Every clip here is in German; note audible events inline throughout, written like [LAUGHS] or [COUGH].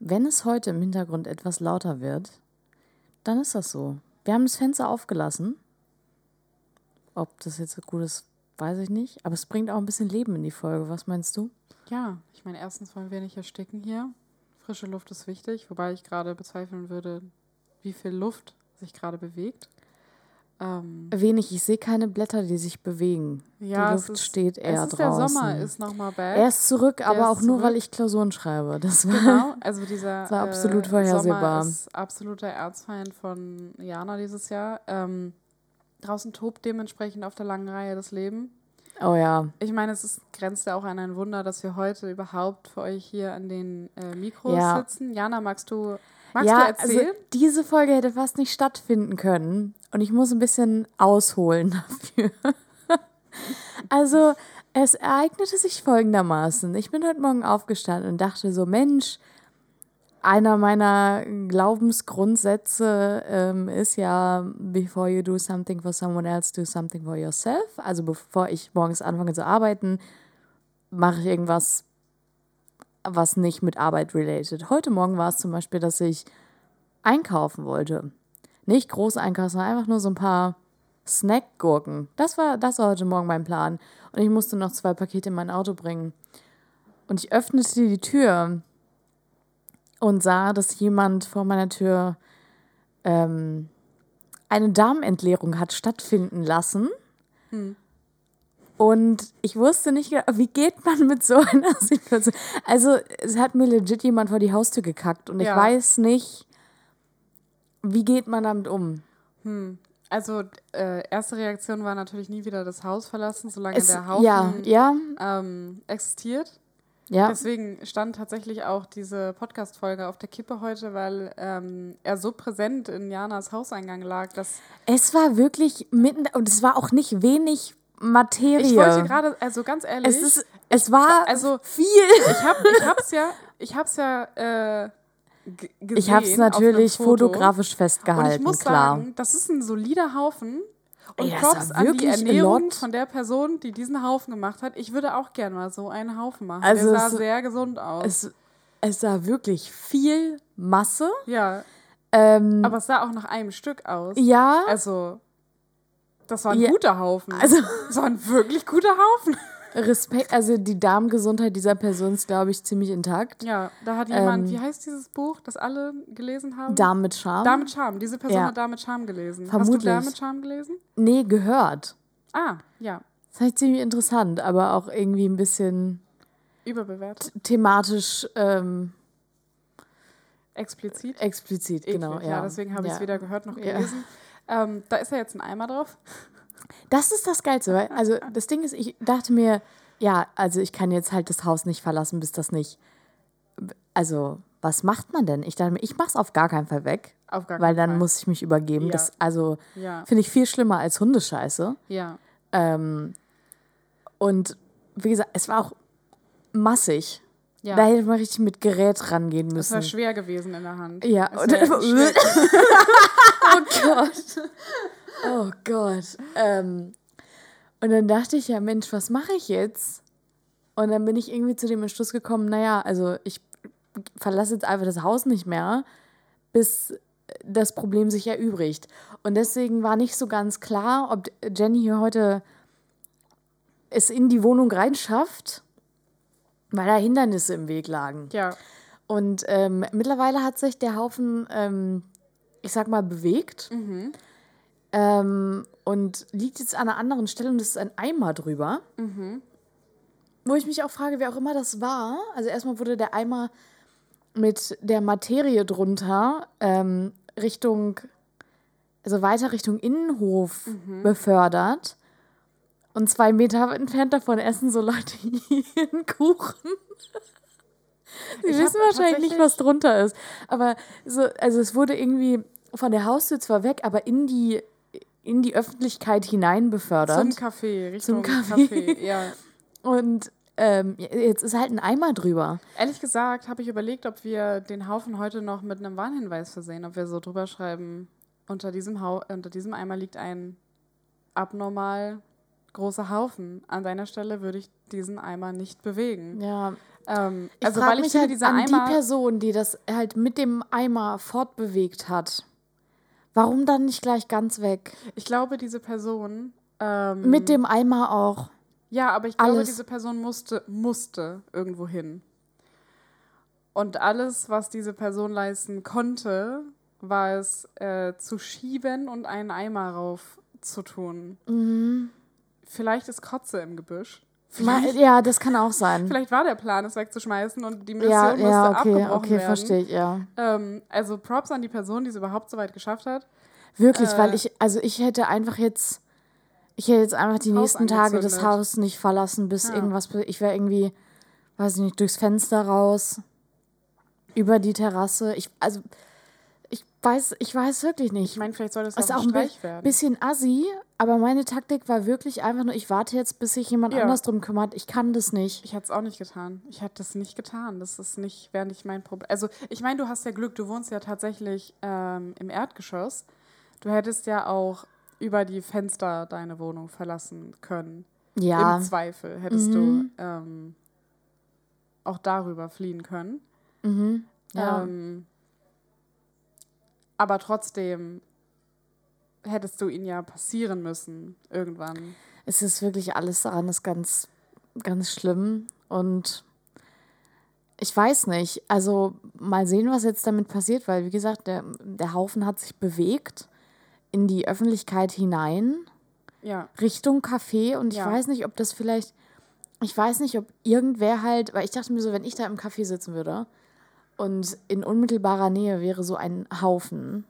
wenn es heute im Hintergrund etwas lauter wird, dann ist das so. Wir haben das Fenster aufgelassen. Ob das jetzt gut ist, weiß ich nicht. Aber es bringt auch ein bisschen Leben in die Folge. Was meinst du? Ja, ich meine, erstens wollen wir nicht ersticken hier. Frische Luft ist wichtig, wobei ich gerade bezweifeln würde, wie viel Luft sich gerade bewegt. Ähm, Wenig, ich sehe keine Blätter, die sich bewegen. Ja, die Luft ist, steht eher es ist draußen. Der Sommer ist nochmal back. Er ist zurück, der aber ist auch nur, weil ich Klausuren schreibe. Das war, genau, also dieser das [LAUGHS] war absolut äh, vorhersehbar. Sommer ist absoluter Erzfeind von Jana dieses Jahr. Ähm, draußen tobt dementsprechend auf der langen Reihe das Leben. Oh ja. Ich meine, es ist, grenzt ja auch an ein Wunder, dass wir heute überhaupt für euch hier an den äh, Mikros ja. sitzen. Jana, magst du Magst ja, du erzählen? Also diese Folge hätte fast nicht stattfinden können. Und ich muss ein bisschen ausholen [LAUGHS] dafür. also, es ereignete sich folgendermaßen. Ich bin heute Morgen aufgestanden und dachte so, Mensch, einer meiner Glaubensgrundsätze ähm, ist ja, before you do something for someone else, do something for yourself. Also bevor ich morgens anfange zu arbeiten, mache ich irgendwas was nicht mit Arbeit related. Heute Morgen war es zum Beispiel, dass ich einkaufen wollte. Nicht groß einkaufen, sondern einfach nur so ein paar Snackgurken. Das war, das war heute Morgen mein Plan. Und ich musste noch zwei Pakete in mein Auto bringen. Und ich öffnete die Tür und sah, dass jemand vor meiner Tür ähm, eine Darmentleerung hat stattfinden lassen. Hm. Und ich wusste nicht, wie geht man mit so einer [LAUGHS] Situation. Also, es hat mir legit jemand vor die Haustür gekackt und ja. ich weiß nicht, wie geht man damit um. Hm. Also, äh, erste Reaktion war natürlich nie wieder das Haus verlassen, solange es, der Haufen ja, ja. Ähm, existiert. Ja. Deswegen stand tatsächlich auch diese Podcast-Folge auf der Kippe heute, weil ähm, er so präsent in Janas Hauseingang lag, dass. Es war wirklich mitten, und es war auch nicht wenig Materie. Ich wollte gerade, also ganz ehrlich. Es, ist, es war also viel. Ich, hab, ich hab's ja, ich hab's ja äh, gesehen. Ich hab's natürlich Foto. fotografisch festgehalten, Und ich muss klar. sagen, das ist ein solider Haufen. Und Ey, Props an die Ernährung von der Person, die diesen Haufen gemacht hat. Ich würde auch gerne mal so einen Haufen machen. Also der sah sehr gesund aus. Es, es sah wirklich viel Masse. Ja. Ähm, Aber es sah auch nach einem Stück aus. Ja. Also das war ein ja, guter Haufen. Also, das war ein wirklich guter Haufen. Respekt, also die Darmgesundheit dieser Person ist, glaube ich, ziemlich intakt. Ja, da hat jemand, ähm, wie heißt dieses Buch, das alle gelesen haben? Darm mit Charme. Darm mit Charme. Diese Person ja. hat Darm mit Charme gelesen. Vermutlich. Hast du Darm mit Charme gelesen? Nee, gehört. Ah, ja. Das ist halt ziemlich interessant, aber auch irgendwie ein bisschen überbewertet. Thematisch ähm, explizit. Explizit, Eklig, genau. Ja, ja deswegen habe ich es weder gehört noch gelesen. Ähm, da ist ja jetzt ein Eimer drauf. Das ist das Geilste, weil, also das Ding ist, ich dachte mir, ja, also ich kann jetzt halt das Haus nicht verlassen, bis das nicht. Also, was macht man denn? Ich dachte mir, ich mach's auf gar keinen Fall weg. Auf gar keinen Weil dann Fall. muss ich mich übergeben. Ja. Das, also, ja. finde ich viel schlimmer als Hundescheiße. Ja. Ähm, und wie gesagt, es war auch massig. Ja. Da hätte man richtig mit Gerät rangehen müssen. Das war schwer gewesen in der Hand. Ja. [LAUGHS] oh Gott. [LAUGHS] Oh Gott. Ähm, und dann dachte ich ja, Mensch, was mache ich jetzt? Und dann bin ich irgendwie zu dem Entschluss gekommen, naja, also ich verlasse jetzt einfach das Haus nicht mehr, bis das Problem sich erübrigt. Und deswegen war nicht so ganz klar, ob Jenny hier heute es in die Wohnung reinschafft weil da Hindernisse im Weg lagen. Ja. Und ähm, mittlerweile hat sich der Haufen, ähm, ich sag mal, bewegt. Mhm. Ähm, und liegt jetzt an einer anderen Stelle und es ist ein Eimer drüber. Mhm. Wo ich mich auch frage, wer auch immer das war. Also erstmal wurde der Eimer mit der Materie drunter ähm, Richtung, also weiter Richtung Innenhof mhm. befördert. Und zwei Meter entfernt davon essen so Leute ihren [LAUGHS] Kuchen. Sie ich wissen wahrscheinlich nicht, was drunter ist. Aber so, also es wurde irgendwie von der Haustür zwar weg, aber in die, in die Öffentlichkeit hinein befördert. Zum Café, Richtung Zum Café. Café ja. [LAUGHS] Und ähm, jetzt ist halt ein Eimer drüber. Ehrlich gesagt habe ich überlegt, ob wir den Haufen heute noch mit einem Warnhinweis versehen, ob wir so drüber schreiben, unter diesem, ha unter diesem Eimer liegt ein abnormal große Haufen. An deiner Stelle würde ich diesen Eimer nicht bewegen. Ja. Ähm, ich also weil ich mich finde, halt an Eimer die Person, die das halt mit dem Eimer fortbewegt hat. Warum dann nicht gleich ganz weg? Ich glaube, diese Person. Ähm, mit dem Eimer auch. Ja, aber ich glaube, alles. diese Person musste, musste irgendwo hin. Und alles, was diese Person leisten konnte, war es äh, zu schieben und einen Eimer rauf zu tun. Mhm. Vielleicht ist Kotze im Gebüsch. Vielleicht, ja, das kann auch sein. Vielleicht war der Plan, es wegzuschmeißen und die Mission ja, musste ja, okay, abgebrochen okay, werden. verstehe ich, ja. Ähm, also Props an die Person, die es überhaupt so weit geschafft hat. Wirklich, äh, weil ich, also ich hätte einfach jetzt, ich hätte jetzt einfach die nächsten Tage das Haus nicht verlassen, bis ja. irgendwas, ich wäre irgendwie, weiß ich nicht, durchs Fenster raus, über die Terrasse. Ich, also weiß, ich weiß wirklich nicht. Ich meine, vielleicht soll das auch, auch ein Streich werden. bisschen assi, aber meine Taktik war wirklich einfach nur, ich warte jetzt, bis sich jemand ja. anders drum kümmert. Ich kann das nicht. Ich hätte es auch nicht getan. Ich hätte das nicht getan. Das ist nicht, wäre nicht mein Problem. Also, ich meine, du hast ja Glück, du wohnst ja tatsächlich ähm, im Erdgeschoss. Du hättest ja auch über die Fenster deine Wohnung verlassen können. Ja. Im Zweifel hättest mhm. du ähm, auch darüber fliehen können. Mhm. Ja. Ähm, aber trotzdem hättest du ihn ja passieren müssen irgendwann. Es ist wirklich alles daran ist ganz, ganz schlimm. Und ich weiß nicht. Also mal sehen, was jetzt damit passiert, weil, wie gesagt, der, der Haufen hat sich bewegt in die Öffentlichkeit hinein. Ja. Richtung Café. Und ich ja. weiß nicht, ob das vielleicht. Ich weiß nicht, ob irgendwer halt, weil ich dachte mir so, wenn ich da im Café sitzen würde und in unmittelbarer Nähe wäre so ein Haufen,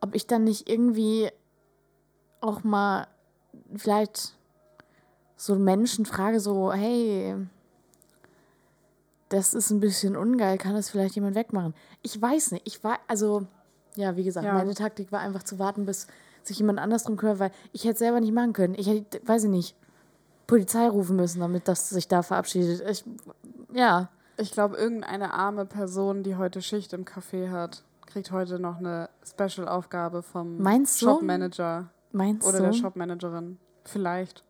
ob ich dann nicht irgendwie auch mal vielleicht so Menschen frage, so, hey, das ist ein bisschen ungeil, kann das vielleicht jemand wegmachen? Ich weiß nicht. Ich war, also, ja, wie gesagt, ja. meine Taktik war einfach zu warten, bis sich jemand anders drum kümmert, weil ich hätte selber nicht machen können. Ich hätte, weiß ich nicht, Polizei rufen müssen, damit das sich da verabschiedet. Ich, ja. Ich glaube, irgendeine arme Person, die heute Schicht im Café hat, kriegt heute noch eine Special-Aufgabe vom Meinst Shopmanager. Meinst oder du? der Shopmanagerin. Vielleicht.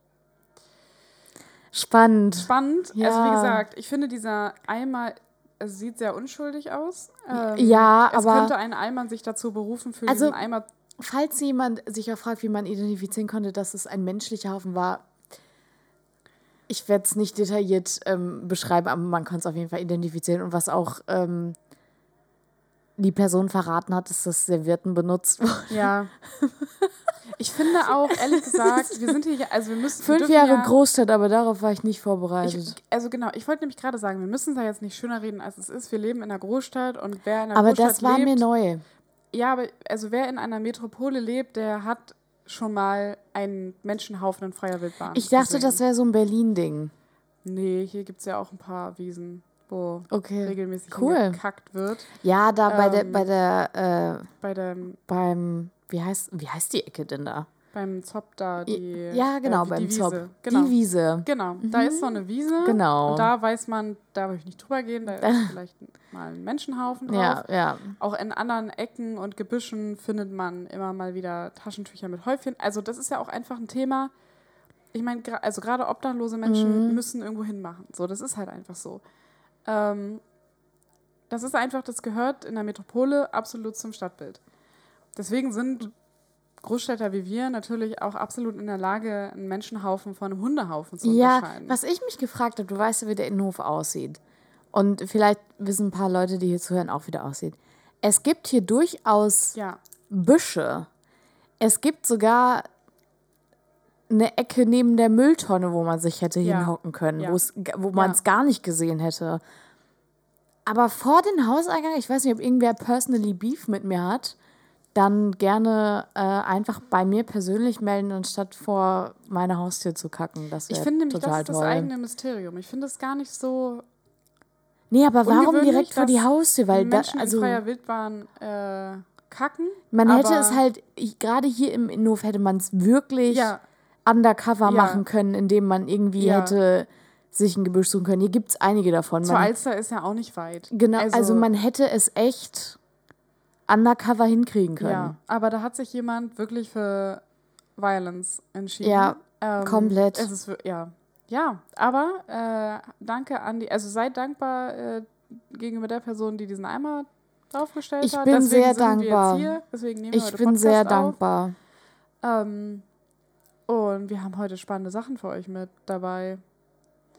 Spannend. Spannend. Ja. Also wie gesagt, ich finde dieser Eimer es sieht sehr unschuldig aus. Ähm, ja, es aber. Es könnte ein Eimer sich dazu berufen, für also, diesen Eimer. Falls jemand sich auch fragt, wie man identifizieren konnte, dass es ein menschlicher Haufen war, ich werde es nicht detailliert ähm, beschreiben, aber man kann es auf jeden Fall identifizieren. Und was auch ähm, die Person verraten hat, ist, dass Servietten benutzt wurden. Ja. [LAUGHS] Ich finde auch, ehrlich gesagt, wir sind hier, also wir müssen. Fünf wir Jahre ja, Großstadt, aber darauf war ich nicht vorbereitet. Ich, also genau, ich wollte nämlich gerade sagen, wir müssen es ja jetzt nicht schöner reden, als es ist. Wir leben in einer Großstadt und wer in einer aber Großstadt lebt. Aber das war lebt, mir neu. Ja, aber also wer in einer Metropole lebt, der hat schon mal einen Menschenhaufen in freier Wildbahn. Ich dachte, gesehen. das wäre so ein Berlin-Ding. Nee, hier gibt es ja auch ein paar Wiesen, wo okay. regelmäßig cool. gekackt wird. Ja, da ähm, bei der, bei der, äh, bei dem, beim, wie heißt, wie heißt die Ecke denn da? Beim Zop da, die. Ja, genau, äh, beim die Zop. Genau. Die Wiese. Genau, mhm. da ist so eine Wiese. Genau. Und da weiß man, da will ich nicht drüber gehen, da ist [LAUGHS] vielleicht mal ein Menschenhaufen drauf. Ja, ja. Auch in anderen Ecken und Gebüschen findet man immer mal wieder Taschentücher mit Häufchen. Also, das ist ja auch einfach ein Thema. Ich meine, also gerade obdachlose Menschen mhm. müssen irgendwo hinmachen. So, das ist halt einfach so. Ähm, das ist einfach, das gehört in der Metropole absolut zum Stadtbild. Deswegen sind Großstädter wie wir natürlich auch absolut in der Lage, einen Menschenhaufen von einem Hundehaufen zu unterscheiden. Ja, was ich mich gefragt habe, du weißt ja, wie der Innenhof aussieht. Und vielleicht wissen ein paar Leute, die hier zuhören, auch wie der aussieht. Es gibt hier durchaus ja. Büsche. Es gibt sogar eine Ecke neben der Mülltonne, wo man sich hätte ja. hinhocken können, ja. wo man es gar nicht gesehen hätte. Aber vor dem Hauseingang, ich weiß nicht, ob irgendwer personally Beef mit mir hat, dann gerne äh, einfach bei mir persönlich melden, anstatt vor meiner Haustür zu kacken. Das ich finde nämlich, das ist das eigene Mysterium. Ich finde es gar nicht so. Nee, aber warum direkt vor die Haustür? Weil Menschen da, also, in freier Wildbahn äh, kacken. Man hätte es halt, gerade hier im Innenhof hätte man es wirklich ja. undercover ja. machen können, indem man irgendwie ja. hätte sich ein Gebüsch suchen können. Hier gibt es einige davon. Zur Alster ist ja auch nicht weit. Genau, also, also man hätte es echt undercover hinkriegen können. Ja, aber da hat sich jemand wirklich für Violence entschieden. Ja. Ähm, Komplett. Es ist, ja. Ja, aber äh, danke an die, also seid dankbar äh, gegenüber der Person, die diesen Eimer draufgestellt ich hat. Ich bin Deswegen sehr dankbar. Hier. Deswegen nehmen wir ich bin sehr dankbar. Ähm, und wir haben heute spannende Sachen für euch mit dabei.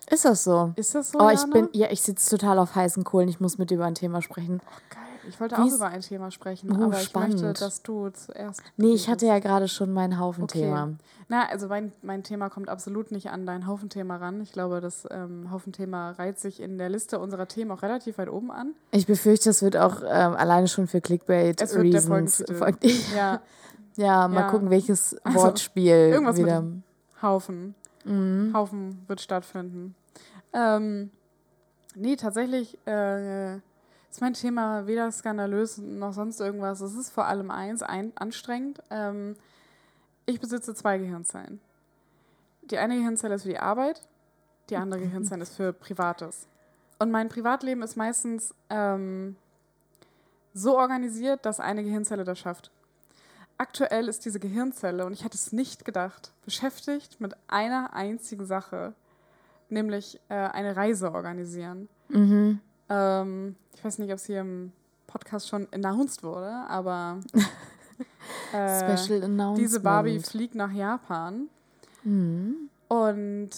Ist das so? Ist das so? Oh, ich bin, ja, ich sitze total auf heißen Kohlen. Ich muss mit dir über ein Thema sprechen. Oh, geil. Ich wollte Wie's? auch über ein Thema sprechen, oh, aber spannend. ich möchte, dass du zuerst. Nee, ich hatte ja gerade schon mein Haufenthema. Okay. Na, also mein, mein Thema kommt absolut nicht an dein Haufenthema ran. Ich glaube, das ähm, Haufenthema reiht sich in der Liste unserer Themen auch relativ weit oben an. Ich befürchte, das wird auch ähm, alleine schon für Clickbait es wird Reasons. Der [LAUGHS] ja. ja, mal ja. gucken, welches [LAUGHS] also, Wortspiel irgendwas wieder. Mit Haufen. Mhm. Haufen wird stattfinden. Ähm, nee, tatsächlich. Äh, ist mein Thema weder skandalös noch sonst irgendwas. Es ist vor allem eins, ein, anstrengend. Ähm, ich besitze zwei Gehirnzellen. Die eine Gehirnzelle ist für die Arbeit, die andere [LAUGHS] Gehirnzelle ist für Privates. Und mein Privatleben ist meistens ähm, so organisiert, dass eine Gehirnzelle das schafft. Aktuell ist diese Gehirnzelle, und ich hätte es nicht gedacht, beschäftigt mit einer einzigen Sache, nämlich äh, eine Reise organisieren. Mhm. Ähm, ich weiß nicht, ob es hier im Podcast schon announced wurde, aber [LAUGHS] äh, Special Announcement. diese Barbie fliegt nach Japan. Mhm. Und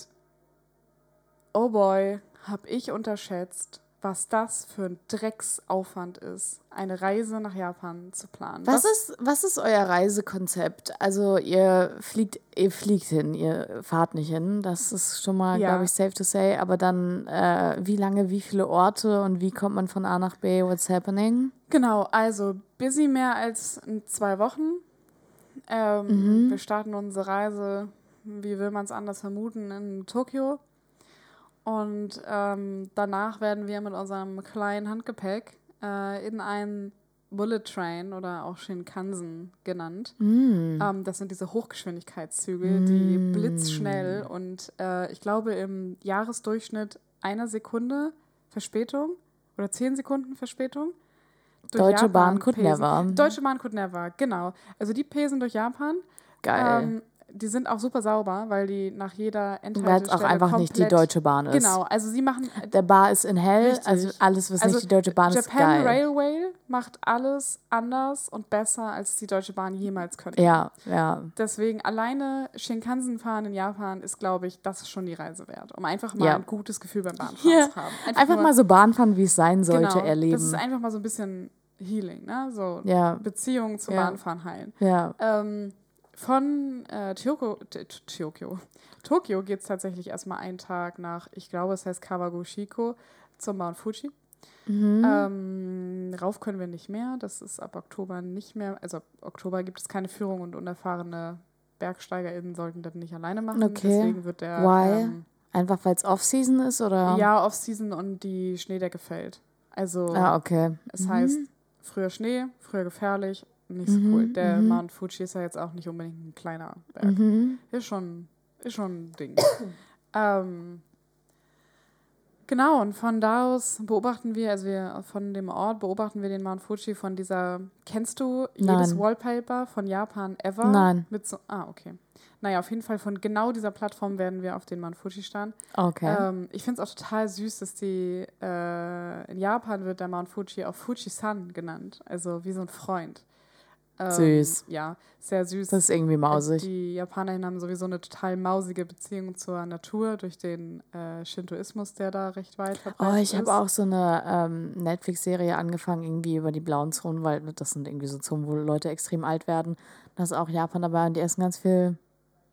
oh boy, habe ich unterschätzt, was das für ein Drecksaufwand ist, eine Reise nach Japan zu planen. Was, ist, was ist euer Reisekonzept? Also ihr fliegt, ihr fliegt hin, ihr fahrt nicht hin. Das ist schon mal, ja. glaube ich, safe to say. Aber dann, äh, wie lange, wie viele Orte und wie kommt man von A nach B? What's happening? Genau, also busy mehr als zwei Wochen. Ähm, mhm. Wir starten unsere Reise, wie will man es anders vermuten, in Tokio. Und ähm, danach werden wir mit unserem kleinen Handgepäck äh, in einen Bullet Train oder auch Shinkansen genannt. Mm. Ähm, das sind diese Hochgeschwindigkeitszüge, mm. die blitzschnell und äh, ich glaube im Jahresdurchschnitt einer Sekunde Verspätung oder zehn Sekunden Verspätung. Deutsche Japan Bahn could pesen. never. Deutsche Bahn could never, genau. Also die pesen durch Japan. Geil. Ähm, die sind auch super sauber, weil die nach jeder Endhaltestelle Weil es auch einfach nicht die Deutsche Bahn ist. Genau, also sie machen... Der Bar ist in hell, richtig. also alles, was also nicht die Deutsche Bahn Japan ist, Japan Railway macht alles anders und besser, als die Deutsche Bahn jemals könnte. Ja, ja. Deswegen alleine Shinkansen fahren in Japan ist, glaube ich, das ist schon die Reise wert, um einfach mal ja. ein gutes Gefühl beim Bahnfahren ja. zu haben. Einfach, einfach mal so Bahnfahren, wie es sein sollte, genau, erleben. Das ist einfach mal so ein bisschen Healing, ne? So ja. Beziehungen zu. Bahnfahren heilen. Ja. Ähm, von äh, Tokio, Tokio, Tokio geht es tatsächlich erstmal einen Tag nach, ich glaube, es heißt Kawaguchiko, zum Mount Fuji. Mhm. Ähm, rauf können wir nicht mehr. Das ist ab Oktober nicht mehr. Also ab Oktober gibt es keine Führung und unerfahrene BergsteigerInnen sollten das nicht alleine machen. Okay. Deswegen wird der. Why? Ähm, Einfach weil es Off-Season ist, oder? Ja, Off-Season und die Schneedecke fällt. Also. Ah, okay. Es mhm. heißt, früher Schnee, früher gefährlich, nicht so mhm, cool. Der mhm. Mount Fuji ist ja jetzt auch nicht unbedingt ein kleiner Berg. Mhm. Ist, schon, ist schon ein Ding. [COUGHS] ähm, genau, und von da aus beobachten wir, also wir von dem Ort beobachten wir den Mount Fuji von dieser, kennst du jedes Nein. Wallpaper von Japan ever? Nein. Mit so, ah, okay. Naja, auf jeden Fall von genau dieser Plattform werden wir auf den Mount Fuji starren. Okay. Ähm, ich finde es auch total süß, dass die, äh, in Japan wird der Mount Fuji auch Fuji-san genannt, also wie so ein Freund. Ähm, süß. Ja, sehr süß. Das ist irgendwie mausig. Die Japanerinnen haben sowieso eine total mausige Beziehung zur Natur durch den äh, Shintoismus, der da recht weit verbreitet ist. Oh, ich habe auch so eine ähm, Netflix-Serie angefangen, irgendwie über die blauen Zonen, weil das sind irgendwie so Zonen, wo Leute extrem alt werden. Da ist auch Japan dabei und die essen ganz viel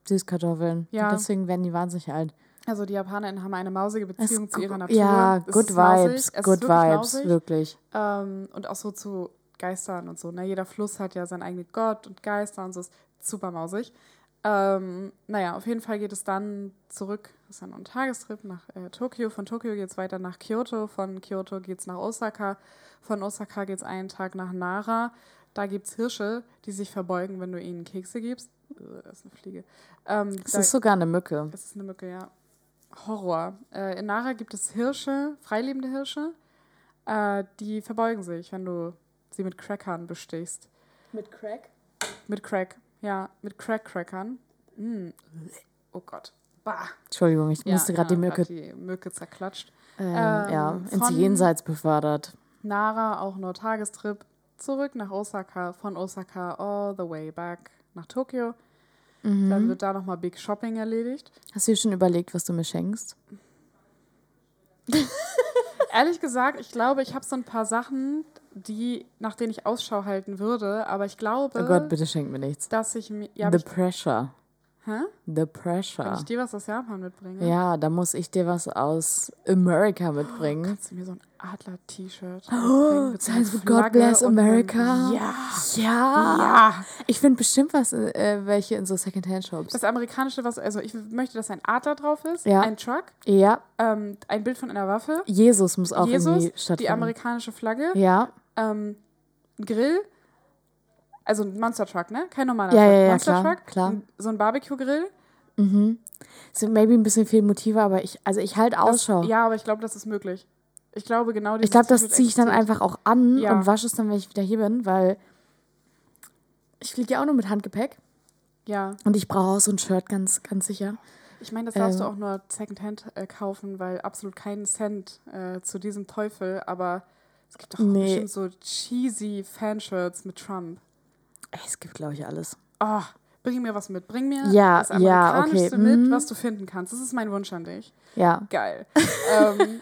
Süßkartoffeln. Ja. Und deswegen werden die wahnsinnig alt. Also die Japanerinnen haben eine mausige Beziehung es zu ihrer Natur. Ja, good vibes, good vibes, wirklich. Ähm, und auch so zu Geistern und so. Ne? Jeder Fluss hat ja seinen eigenen Gott und Geister und so ist super mausig. Ähm, naja, auf jeden Fall geht es dann zurück, das ist dann ein Tagestrip nach äh, Tokio. Von Tokio geht es weiter nach Kyoto, von Kyoto geht es nach Osaka, von Osaka geht es einen Tag nach Nara. Da gibt es Hirsche, die sich verbeugen, wenn du ihnen Kekse gibst. Das ist eine Fliege. Ähm, das da, ist sogar eine Mücke. Das ist eine Mücke, ja. Horror. Äh, in Nara gibt es Hirsche, freilebende Hirsche, äh, die verbeugen sich, wenn du sie mit Crackern bestichst. Mit Crack? Mit Crack, ja, mit Crack-Crackern. Mm. oh Gott. Bah. Entschuldigung, ich ja, musste gerade ja, die Mücke. die Mücke zerklatscht. Ähm, ähm, ja, ins Jenseits befördert. Nara auch nur Tagestrip zurück nach Osaka, von Osaka all the way back nach Tokio. Mhm. Dann wird da nochmal Big Shopping erledigt. Hast du dir schon überlegt, was du mir schenkst? [LAUGHS] Ehrlich gesagt, ich glaube, ich habe so ein paar Sachen, die, nach denen ich Ausschau halten würde, aber ich glaube. Oh Gott, bitte schenk mir nichts. Dass ich mir. Ja, The Pressure. Hä? The Pressure. Wenn ich dir was aus Japan mitbringe? Ja, da muss ich dir was aus America mitbringen. Oh, kannst du mir so ein Adler-T-Shirt oh, das heißt God bless America. Ja. Ja. Ja. Ich finde bestimmt was, äh, welche in so Secondhand-Shops. Das amerikanische, was, also ich möchte, dass ein Adler drauf ist, ja. ein Truck, ja. Ähm, ein Bild von einer Waffe. Jesus muss auch Jesus, irgendwie stattfinden. die amerikanische Flagge. Ja. Ähm, ein Grill also ein Monster Truck, ne? Kein normaler ja, Truck. Ja, ja, Monster klar, Truck, klar. so ein Barbecue-Grill. Mhm. Sind maybe ein bisschen viel Motive, aber ich, also ich halt Ausschau. Das, ja, aber ich glaube, das ist möglich. Ich glaube, genau Ich glaube, das ziehe ich dann einfach auch an ja. und wasche es dann, wenn ich wieder hier bin, weil ich fliege ja auch nur mit Handgepäck. Ja. Und ich brauche auch so ein Shirt ganz, ganz sicher. Ich meine, das darfst ähm, du auch nur Secondhand äh, kaufen, weil absolut keinen Cent äh, zu diesem Teufel, aber es gibt doch nee. bestimmt so cheesy Fanshirts mit Trump. Es gibt, glaube ich, alles. Oh, bring mir was mit. Bring mir ja, das Amerikanischste ja, okay. mit, mhm. was du finden kannst. Das ist mein Wunsch an dich. Ja. Geil. ähm,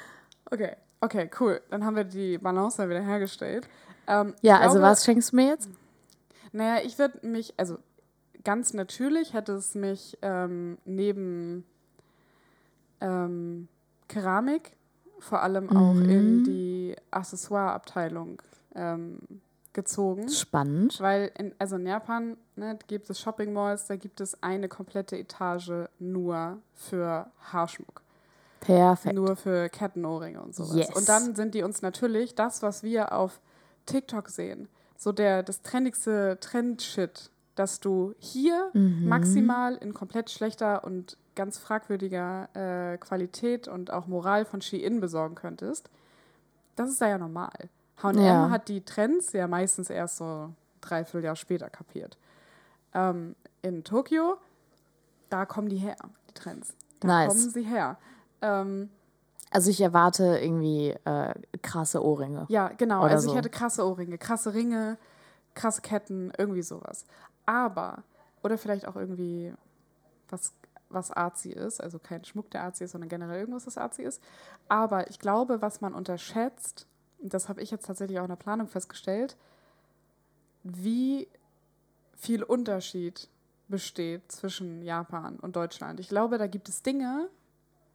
[LAUGHS] okay, okay, cool. Dann haben wir die Balance wieder hergestellt. Ähm, ja, also glaube, also was schenkst du mir jetzt? Naja, ich würde mich, also ganz natürlich hätte es mich ähm, neben ähm, Keramik vor allem auch mhm. in die Accessoire-Abteilung ähm, gezogen. Spannend. Weil, in, also in Japan ne, gibt es Shopping Malls, da gibt es eine komplette Etage nur für Haarschmuck. Perfekt. Nur für Kettenohrringe und sowas. Yes. Und dann sind die uns natürlich das, was wir auf TikTok sehen, so der das trendigste Trend-Shit, dass du hier mhm. maximal in komplett schlechter und ganz fragwürdiger äh, Qualität und auch Moral von Shein besorgen könntest. Das ist da ja normal. H&M ja. hat die Trends ja meistens erst so dreiviertel Jahr später kapiert. Ähm, in Tokio, da kommen die her, die Trends. Da nice. kommen sie her. Ähm, also ich erwarte irgendwie äh, krasse Ohrringe. Ja, genau. also so. ich hatte krasse Ohrringe, krasse Ringe, krasse Ketten, irgendwie sowas. Aber, oder vielleicht auch irgendwie was, was artsy ist, also kein Schmuck, der artsy ist, sondern generell irgendwas, was artsy ist. Aber ich glaube, was man unterschätzt, das habe ich jetzt tatsächlich auch in der Planung festgestellt, wie viel Unterschied besteht zwischen Japan und Deutschland. Ich glaube, da gibt es Dinge,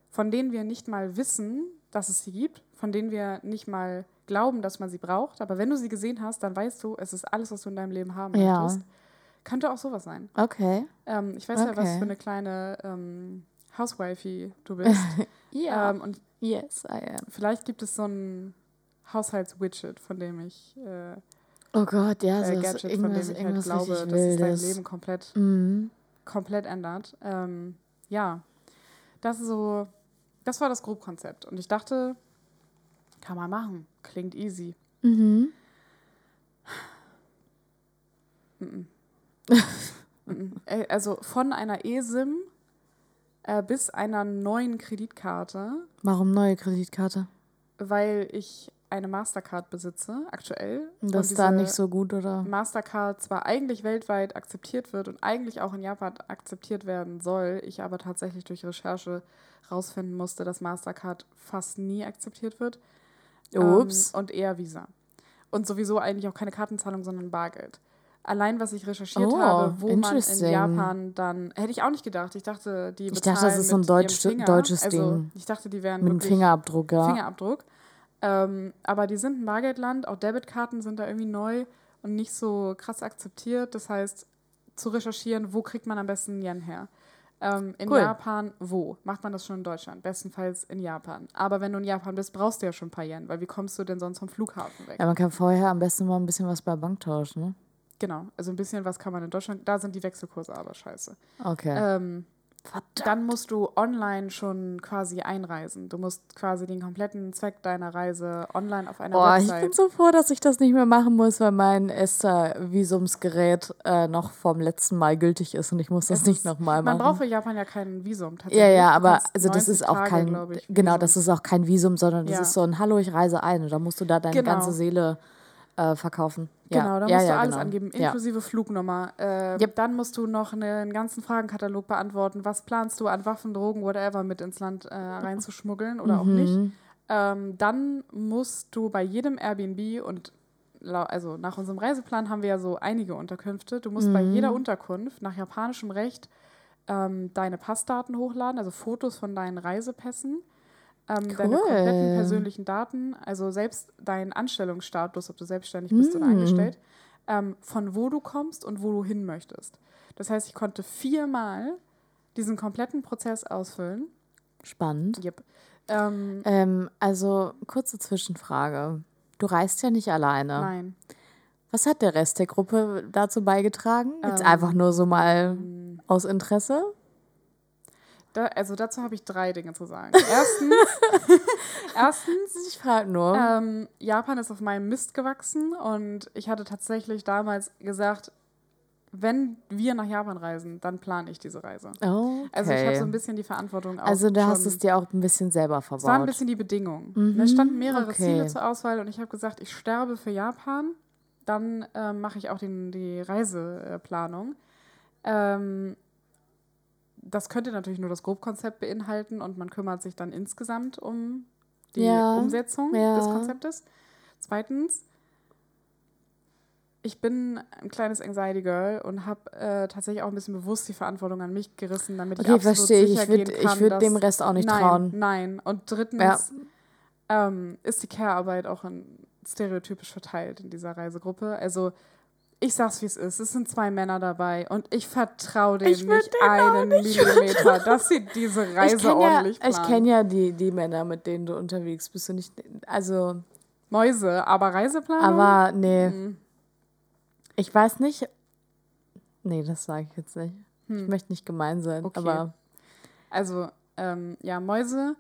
von denen wir nicht mal wissen, dass es sie gibt, von denen wir nicht mal glauben, dass man sie braucht. Aber wenn du sie gesehen hast, dann weißt du, es ist alles, was du in deinem Leben haben ja. möchtest. Könnte auch sowas sein. Okay. Ähm, ich weiß okay. ja, was für eine kleine ähm, Housewifey du bist. [LAUGHS] ja. Ähm, und yes, I am. Vielleicht gibt es so ein Haushaltswidget, von dem ich. Äh, oh Gott, ja, äh, so Gadget, von dem ich halt glaube, dass es dein Leben komplett, mhm. komplett ändert. Ähm, ja, das ist so. Das war das Grobkonzept. Und ich dachte, kann man machen. Klingt easy. Mhm. mhm. also von einer eSIM äh, bis einer neuen Kreditkarte. Warum neue Kreditkarte? weil ich eine Mastercard besitze, aktuell. Das ist da nicht so gut, oder? Mastercard zwar eigentlich weltweit akzeptiert wird und eigentlich auch in Japan akzeptiert werden soll, ich aber tatsächlich durch Recherche rausfinden musste, dass Mastercard fast nie akzeptiert wird. Ups. Ähm, und eher Visa. Und sowieso eigentlich auch keine Kartenzahlung, sondern Bargeld. Allein, was ich recherchiert oh, habe, wo man in Japan dann, hätte ich auch nicht gedacht. Ich dachte, die Ich dachte, das ist so ein Deutsch, deutsches also, Ding. Ich dachte, die wären mit einem Fingerabdruck, ja. Fingerabdruck. Ähm, aber die sind ein Bargeldland, auch Debitkarten sind da irgendwie neu und nicht so krass akzeptiert. Das heißt, zu recherchieren, wo kriegt man am besten Yen her? Ähm, in cool. Japan, wo? Macht man das schon in Deutschland? Bestenfalls in Japan. Aber wenn du in Japan bist, brauchst du ja schon ein paar Yen, weil wie kommst du denn sonst vom Flughafen weg? Ja, man kann vorher am besten mal ein bisschen was bei Bank tauschen, ne? Genau, also ein bisschen was kann man in Deutschland, da sind die Wechselkurse aber scheiße. Okay. Ähm, Verdammt. Dann musst du online schon quasi einreisen. Du musst quasi den kompletten Zweck deiner Reise online auf einer Boah, Website. Ich bin so froh, dass ich das nicht mehr machen muss, weil mein ESTA-Visumsgerät äh, noch vom letzten Mal gültig ist und ich muss das es nicht nochmal machen. Man braucht für Japan ja kein Visum tatsächlich. Ja, ja, aber also das ist auch Tage, kein ich, genau, das ist auch kein Visum, sondern das ja. ist so ein Hallo, ich reise ein und da musst du da deine genau. ganze Seele äh, verkaufen. Genau, da ja, musst ja, du alles genau. angeben, inklusive Flugnummer. Äh, yep. Dann musst du noch einen ganzen Fragenkatalog beantworten. Was planst du an Waffen, Drogen, whatever mit ins Land äh, reinzuschmuggeln oder mhm. auch nicht? Ähm, dann musst du bei jedem Airbnb und also nach unserem Reiseplan haben wir ja so einige Unterkünfte. Du musst mhm. bei jeder Unterkunft nach japanischem Recht ähm, deine Passdaten hochladen, also Fotos von deinen Reisepässen ähm, cool. deine kompletten persönlichen Daten, also selbst dein Anstellungsstatus, ob du selbstständig bist mm. oder angestellt, ähm, von wo du kommst und wo du hin möchtest. Das heißt, ich konnte viermal diesen kompletten Prozess ausfüllen. Spannend. Yep. Ähm, ähm, also, kurze Zwischenfrage. Du reist ja nicht alleine. Nein. Was hat der Rest der Gruppe dazu beigetragen? Jetzt ähm, einfach nur so mal aus Interesse? Da, also dazu habe ich drei Dinge zu sagen. Erstens, [LAUGHS] erstens ich frage nur. Ähm, Japan ist auf meinem Mist gewachsen und ich hatte tatsächlich damals gesagt, wenn wir nach Japan reisen, dann plane ich diese Reise. Okay. Also ich habe so ein bisschen die Verantwortung auch. Also du hast es dir auch ein bisschen selber verbaut. Es war ein bisschen die Bedingung. Mhm. Es standen mehrere okay. Ziele zur Auswahl und ich habe gesagt, ich sterbe für Japan, dann äh, mache ich auch den, die Reiseplanung. Ähm, das könnte natürlich nur das Grobkonzept beinhalten und man kümmert sich dann insgesamt um die ja, Umsetzung ja. des Konzeptes. Zweitens, ich bin ein kleines Anxiety Girl und habe äh, tatsächlich auch ein bisschen bewusst die Verantwortung an mich gerissen, damit okay, ich absolut verstehe. sicher ich würd, gehen kann. Ich würde dem Rest auch nicht nein, trauen. Nein. Und drittens ja. ähm, ist die Care-Arbeit auch in, stereotypisch verteilt in dieser Reisegruppe. Also ich sag's wie es ist. Es sind zwei Männer dabei und ich vertraue denen ich nicht einen Millimeter, dass sie diese Reise ordentlich ja, planen. Ich kenne ja die, die Männer, mit denen du unterwegs bist und nicht. Also. Mäuse, aber Reiseplanung? Aber nee. Hm. Ich weiß nicht. Nee, das sage ich jetzt nicht. Hm. Ich möchte nicht gemein sein, okay. aber. Also, ähm, ja, Mäuse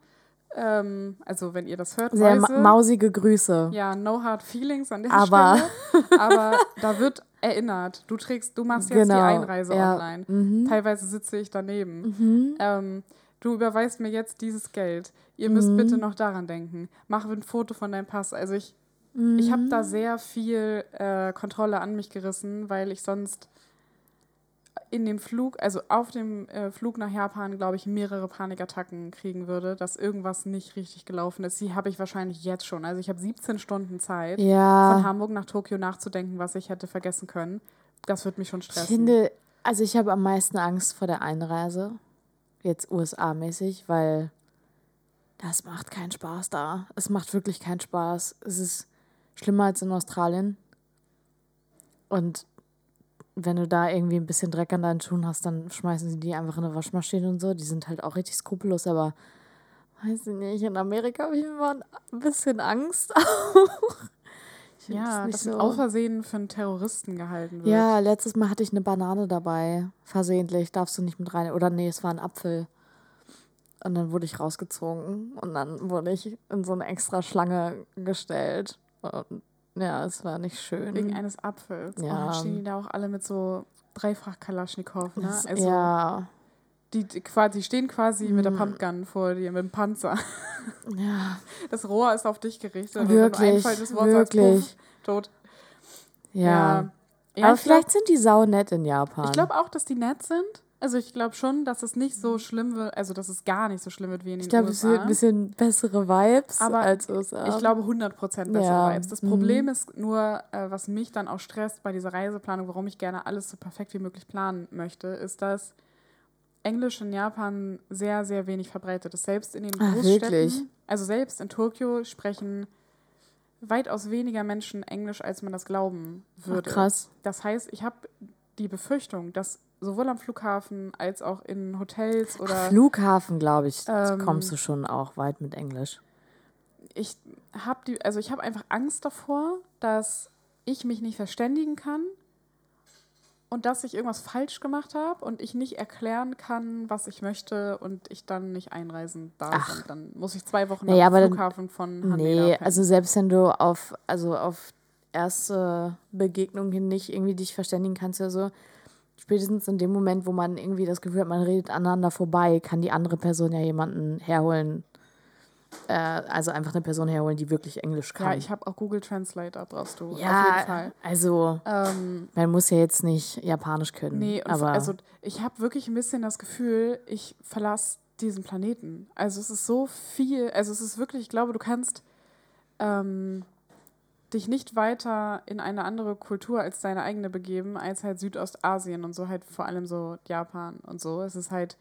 ähm, also wenn ihr das hört, Sehr Mäuse, mausige Grüße. Ja, no hard feelings an der aber. Stelle. [LAUGHS] Aber da wird erinnert. Du trägst, du machst jetzt genau, die Einreise ja. online. Mhm. Teilweise sitze ich daneben. Mhm. Ähm, du überweist mir jetzt dieses Geld. Ihr müsst mhm. bitte noch daran denken. Mach ein Foto von deinem Pass. Also ich, ich habe da mhm. sehr viel äh, Kontrolle an mich gerissen, weil ich sonst in dem Flug, also auf dem äh, Flug nach Japan, glaube ich, mehrere Panikattacken kriegen würde, dass irgendwas nicht richtig gelaufen ist. Die habe ich wahrscheinlich jetzt schon. Also ich habe 17 Stunden Zeit, ja. von Hamburg nach Tokio nachzudenken, was ich hätte vergessen können. Das wird mich schon stressen. Ich finde, also ich habe am meisten Angst vor der Einreise, jetzt USA-mäßig, weil das macht keinen Spaß da. Es macht wirklich keinen Spaß. Es ist schlimmer als in Australien. Und wenn du da irgendwie ein bisschen Dreck an deinen Schuhen hast, dann schmeißen sie die einfach in eine Waschmaschine und so. Die sind halt auch richtig skrupellos, aber weiß ich nicht, in Amerika habe ich immer ein bisschen Angst [LAUGHS] auch. ja, das so. aus Versehen für einen Terroristen gehalten wird. Ja, letztes Mal hatte ich eine Banane dabei. Versehentlich, darfst du nicht mit rein. Oder nee, es war ein Apfel. Und dann wurde ich rausgezogen und dann wurde ich in so eine extra Schlange gestellt. Und ja, es war nicht schön. Wegen eines Apfels. Ja. Oh, stehen die da auch alle mit so dreifach Kalaschnikow, ne? Also, ja. Die, die, stehen quasi mhm. mit der mhm. Pumpgun vor dir, mit dem Panzer. [LAUGHS] Ja. Das Rohr ist auf dich gerichtet. Wirklich, wirklich. Tot. Ja. ja. ja Aber vielleicht glaub, sind die sau nett in Japan. Ich glaube auch, dass die nett sind. Also ich glaube schon, dass es nicht so schlimm wird, also dass es gar nicht so schlimm wird wie in den ich glaub, USA. Ich glaube, es wird ein bisschen bessere Vibes aber als USA. Ich glaube 100% bessere ja. Vibes. Das Problem mhm. ist nur, äh, was mich dann auch stresst bei dieser Reiseplanung, warum ich gerne alles so perfekt wie möglich planen möchte, ist, dass Englisch in Japan sehr, sehr wenig verbreitet ist. Selbst in den Ach, Großstädten, wirklich? also selbst in Tokio sprechen weitaus weniger Menschen Englisch, als man das glauben würde. Ach, krass. Das heißt, ich habe die Befürchtung, dass sowohl am Flughafen als auch in Hotels oder. Flughafen, glaube ich, ähm, kommst du schon auch weit mit Englisch. Ich habe die, also ich habe einfach Angst davor, dass ich mich nicht verständigen kann und dass ich irgendwas falsch gemacht habe und ich nicht erklären kann, was ich möchte und ich dann nicht einreisen darf. Ach. Und dann muss ich zwei Wochen naja, am Flughafen von Haneda Nee, also selbst wenn du auf, also auf erste Begegnung hin nicht irgendwie dich verständigen kannst oder so, spätestens in dem Moment, wo man irgendwie das Gefühl hat, man redet aneinander vorbei, kann die andere Person ja jemanden herholen, äh, also einfach eine Person herholen, die wirklich Englisch kann. Ja, ich habe auch Google Translate, da brauchst du ja, auf jeden Fall. Also ähm, man muss ja jetzt nicht Japanisch können. Nee, aber also ich habe wirklich ein bisschen das Gefühl, ich verlasse diesen Planeten. Also es ist so viel, also es ist wirklich, ich glaube, du kannst ähm, dich nicht weiter in eine andere Kultur als deine eigene begeben, als halt Südostasien und so halt vor allem so Japan und so. Es ist halt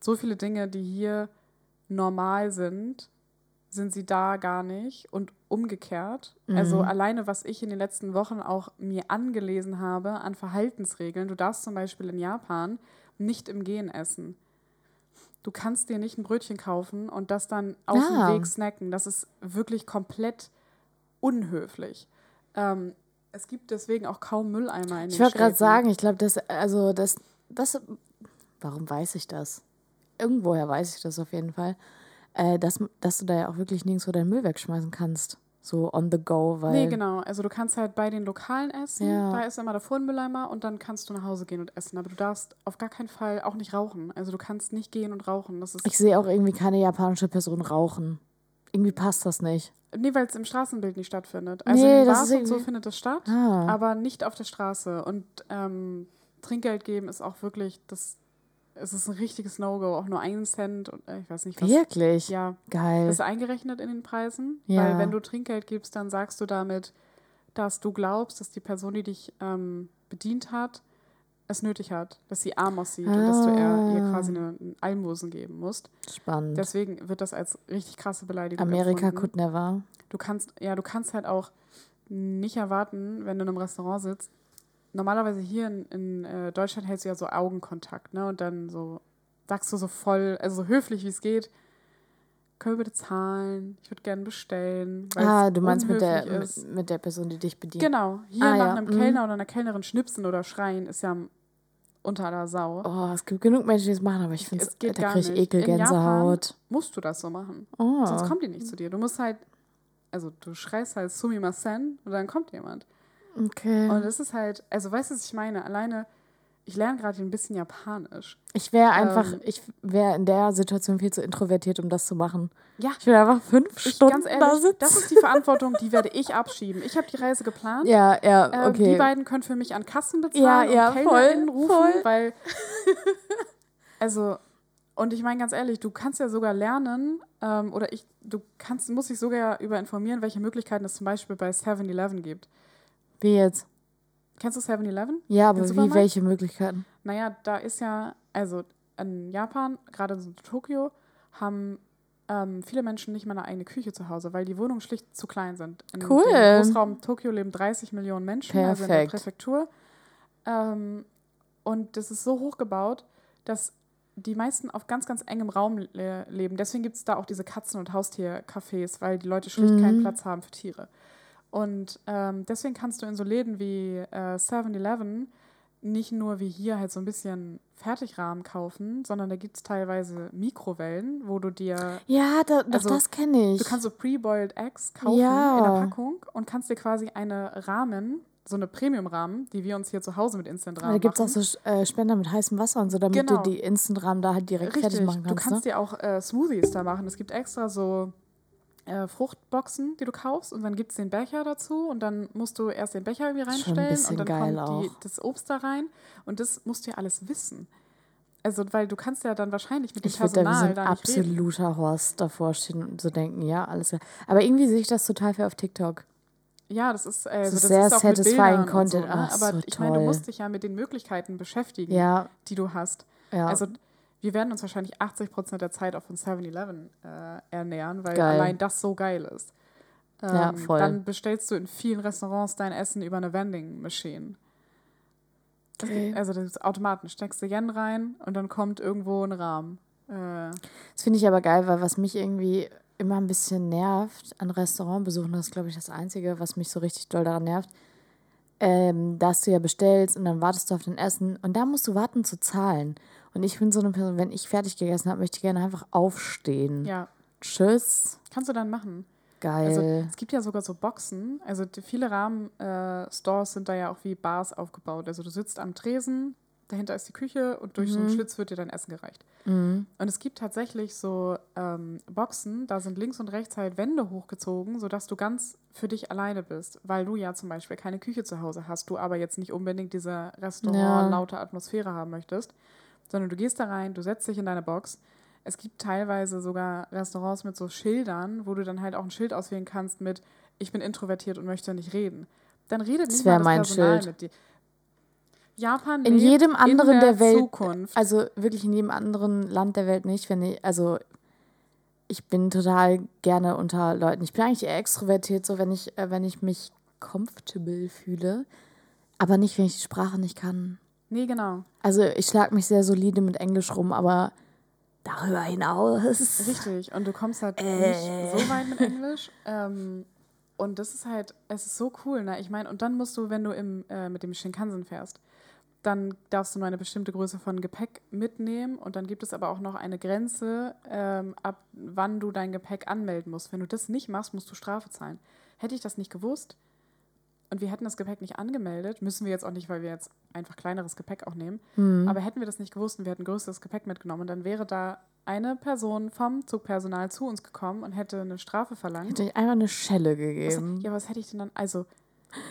so viele Dinge, die hier normal sind, sind sie da gar nicht und umgekehrt. Mhm. Also alleine, was ich in den letzten Wochen auch mir angelesen habe an Verhaltensregeln. Du darfst zum Beispiel in Japan nicht im Gehen essen. Du kannst dir nicht ein Brötchen kaufen und das dann auf ja. dem Weg snacken. Das ist wirklich komplett unhöflich. Ähm, es gibt deswegen auch kaum Mülleimer in den Ich wollte gerade sagen, ich glaube, das, also das, das, warum weiß ich das? Irgendwoher weiß ich das auf jeden Fall äh, dass, dass du da ja auch wirklich nirgendwo deinen Müll wegschmeißen kannst. So on the go, weil. Nee, genau. Also du kannst halt bei den Lokalen essen, ja. da ist immer der Vormülleimer und dann kannst du nach Hause gehen und essen. Aber du darfst auf gar keinen Fall auch nicht rauchen. Also du kannst nicht gehen und rauchen. Das ist ich sehe auch irgendwie keine japanische Person rauchen. Irgendwie passt das nicht. Nee, weil es im Straßenbild nicht stattfindet. Also nee, in Bars und so findet das statt, ah. aber nicht auf der Straße. Und ähm, Trinkgeld geben ist auch wirklich das es ist ein richtiges No-Go, auch nur einen Cent und äh, ich weiß nicht was. Wirklich? Ja. Geil. Das ist eingerechnet in den Preisen, ja. weil wenn du Trinkgeld gibst, dann sagst du damit, dass du glaubst, dass die Person, die dich ähm, bedient hat, es nötig hat, dass sie arm aussieht ah. und dass du ihr, ihr quasi eine, einen Almosen geben musst. Spannend. Deswegen wird das als richtig krasse Beleidigung Amerika empfunden. could never. Du kannst, ja, du kannst halt auch nicht erwarten, wenn du in einem Restaurant sitzt, normalerweise hier in, in äh, Deutschland hältst du ja so Augenkontakt, ne? Und dann so sagst du so voll, also so höflich wie es geht, können wir bitte zahlen? Ich würde gerne bestellen. Ah, du meinst mit der, mit, mit, der Person, die dich bedient. Genau. Hier ah, nach ja. einem mhm. Kellner oder einer Kellnerin schnipsen oder schreien ist ja unter aller Sau. Oh, es gibt genug Menschen, die das machen, aber ich finde es, da kriege ich Ekelgänsehaut. musst du das so machen. Oh. Sonst kommt die nicht zu dir. Du musst halt, also du schreist halt Sumimasen und dann kommt jemand. Okay. Und es ist halt, also weißt du, was ich meine? Alleine, ich lerne gerade ein bisschen Japanisch. Ich wäre einfach, ähm, ich wäre in der Situation viel zu introvertiert, um das zu machen. Ja. Ich will einfach fünf ich, Stunden ganz ehrlich, da sitzen. Das ist die Verantwortung, die werde ich abschieben. Ich habe die Reise geplant. Ja, ja, ähm, okay. Ähm, die beiden können für mich an Kassen bezahlen ja, ja, und voll, rufen, voll. weil, [LAUGHS] also, und ich meine ganz ehrlich, du kannst ja sogar lernen, ähm, oder ich, du kannst, musst dich sogar über informieren, welche Möglichkeiten es zum Beispiel bei 7-Eleven gibt. Wie jetzt? Kennst du 7-Eleven? Ja, aber wie, welche Möglichkeiten? Naja, da ist ja, also in Japan, gerade in Tokio, haben ähm, viele Menschen nicht mal eine eigene Küche zu Hause, weil die Wohnungen schlicht zu klein sind. In cool. Im Großraum Tokio leben 30 Millionen Menschen, Perfekt. also in der Präfektur. Ähm, und das ist so hoch gebaut, dass die meisten auf ganz, ganz engem Raum le leben. Deswegen gibt es da auch diese Katzen- und Haustiercafés, weil die Leute schlicht mhm. keinen Platz haben für Tiere. Und ähm, deswegen kannst du in so Läden wie äh, 7-Eleven nicht nur wie hier halt so ein bisschen Fertigrahmen kaufen, sondern da gibt es teilweise Mikrowellen, wo du dir. Ja, da, also, das kenne ich. Du kannst so Pre-Boiled Eggs kaufen ja. in der Packung und kannst dir quasi eine Rahmen, so eine Premium-Rahmen, die wir uns hier zu Hause mit Instant-Rahmen Da gibt es auch so äh, Spender mit heißem Wasser und so, damit genau. du die Instant-Rahmen da halt direkt Richtig. fertig machen kannst. Du kannst ne? dir auch äh, Smoothies da machen. Es gibt extra so äh, Fruchtboxen, die du kaufst und dann gibt es den Becher dazu und dann musst du erst den Becher irgendwie reinstellen und dann kommt die, das Obst da rein und das musst du ja alles wissen. Also, weil du kannst ja dann wahrscheinlich mit dem ich Personal da, wie so ein absoluter reden. Horst davor stehen und so denken, ja, alles klar. Aber irgendwie sehe ich das total viel auf TikTok. Ja, das ist, äh, so, das sehr ist auch satisfying Content. So, ne? Ach, Aber so ich meine, du musst dich ja mit den Möglichkeiten beschäftigen, ja. die du hast. Ja. Also wir werden uns wahrscheinlich 80 Prozent der Zeit auf ein 7-Eleven äh, ernähren, weil geil. allein das so geil ist. Ähm, ja, voll. Dann bestellst du in vielen Restaurants dein Essen über eine Vending Machine. Okay. Also das ist Automaten. Steckst du Yen rein und dann kommt irgendwo ein Rahmen. Äh, das finde ich aber geil, weil was mich irgendwie immer ein bisschen nervt an Restaurantbesuchen, das ist glaube ich das Einzige, was mich so richtig doll daran nervt, ähm, dass du ja bestellst und dann wartest du auf dein Essen und da musst du warten zu zahlen. Und ich bin so eine Person, wenn ich fertig gegessen habe, möchte ich gerne einfach aufstehen. Ja. Tschüss. Kannst du dann machen. Geil. Also, es gibt ja sogar so Boxen. Also viele Rahmen-Stores äh, sind da ja auch wie Bars aufgebaut. Also du sitzt am Tresen, dahinter ist die Küche und durch mhm. so einen mhm. Schlitz wird dir dein Essen gereicht. Mhm. Und es gibt tatsächlich so ähm, Boxen, da sind links und rechts halt Wände hochgezogen, sodass du ganz für dich alleine bist, weil du ja zum Beispiel keine Küche zu Hause hast, du aber jetzt nicht unbedingt diese Restaurant-laute ja. Atmosphäre haben möchtest, sondern du gehst da rein, du setzt dich in deine Box. Es gibt teilweise sogar Restaurants mit so Schildern, wo du dann halt auch ein Schild auswählen kannst mit ich bin introvertiert und möchte nicht reden. Dann redet das nicht mal das mein Personal Schild. mit dir. Japan in jedem anderen in der, der, Welt, Zukunft. also wirklich in jedem anderen Land der Welt nicht, wenn ich, also ich bin total gerne unter Leuten. Ich bin eigentlich eher extrovertiert, so wenn ich, äh, wenn ich mich comfortable fühle, aber nicht, wenn ich die Sprache nicht kann. Nee, genau. Also ich schlage mich sehr solide mit Englisch rum, aber darüber hinaus. Richtig, und du kommst halt äh. nicht so weit mit Englisch. Ähm, und das ist halt, es ist so cool, ne? Ich meine, und dann musst du, wenn du im, äh, mit dem Shinkansen fährst, dann darfst du nur eine bestimmte Größe von Gepäck mitnehmen und dann gibt es aber auch noch eine Grenze, ähm, ab wann du dein Gepäck anmelden musst. Wenn du das nicht machst, musst du Strafe zahlen. Hätte ich das nicht gewusst und wir hätten das Gepäck nicht angemeldet, müssen wir jetzt auch nicht, weil wir jetzt einfach kleineres Gepäck auch nehmen, mhm. aber hätten wir das nicht gewusst und wir hätten größeres Gepäck mitgenommen, dann wäre da eine Person vom Zugpersonal zu uns gekommen und hätte eine Strafe verlangt. Hätte ich einfach eine Schelle gegeben. Was, ja, was hätte ich denn dann? Also,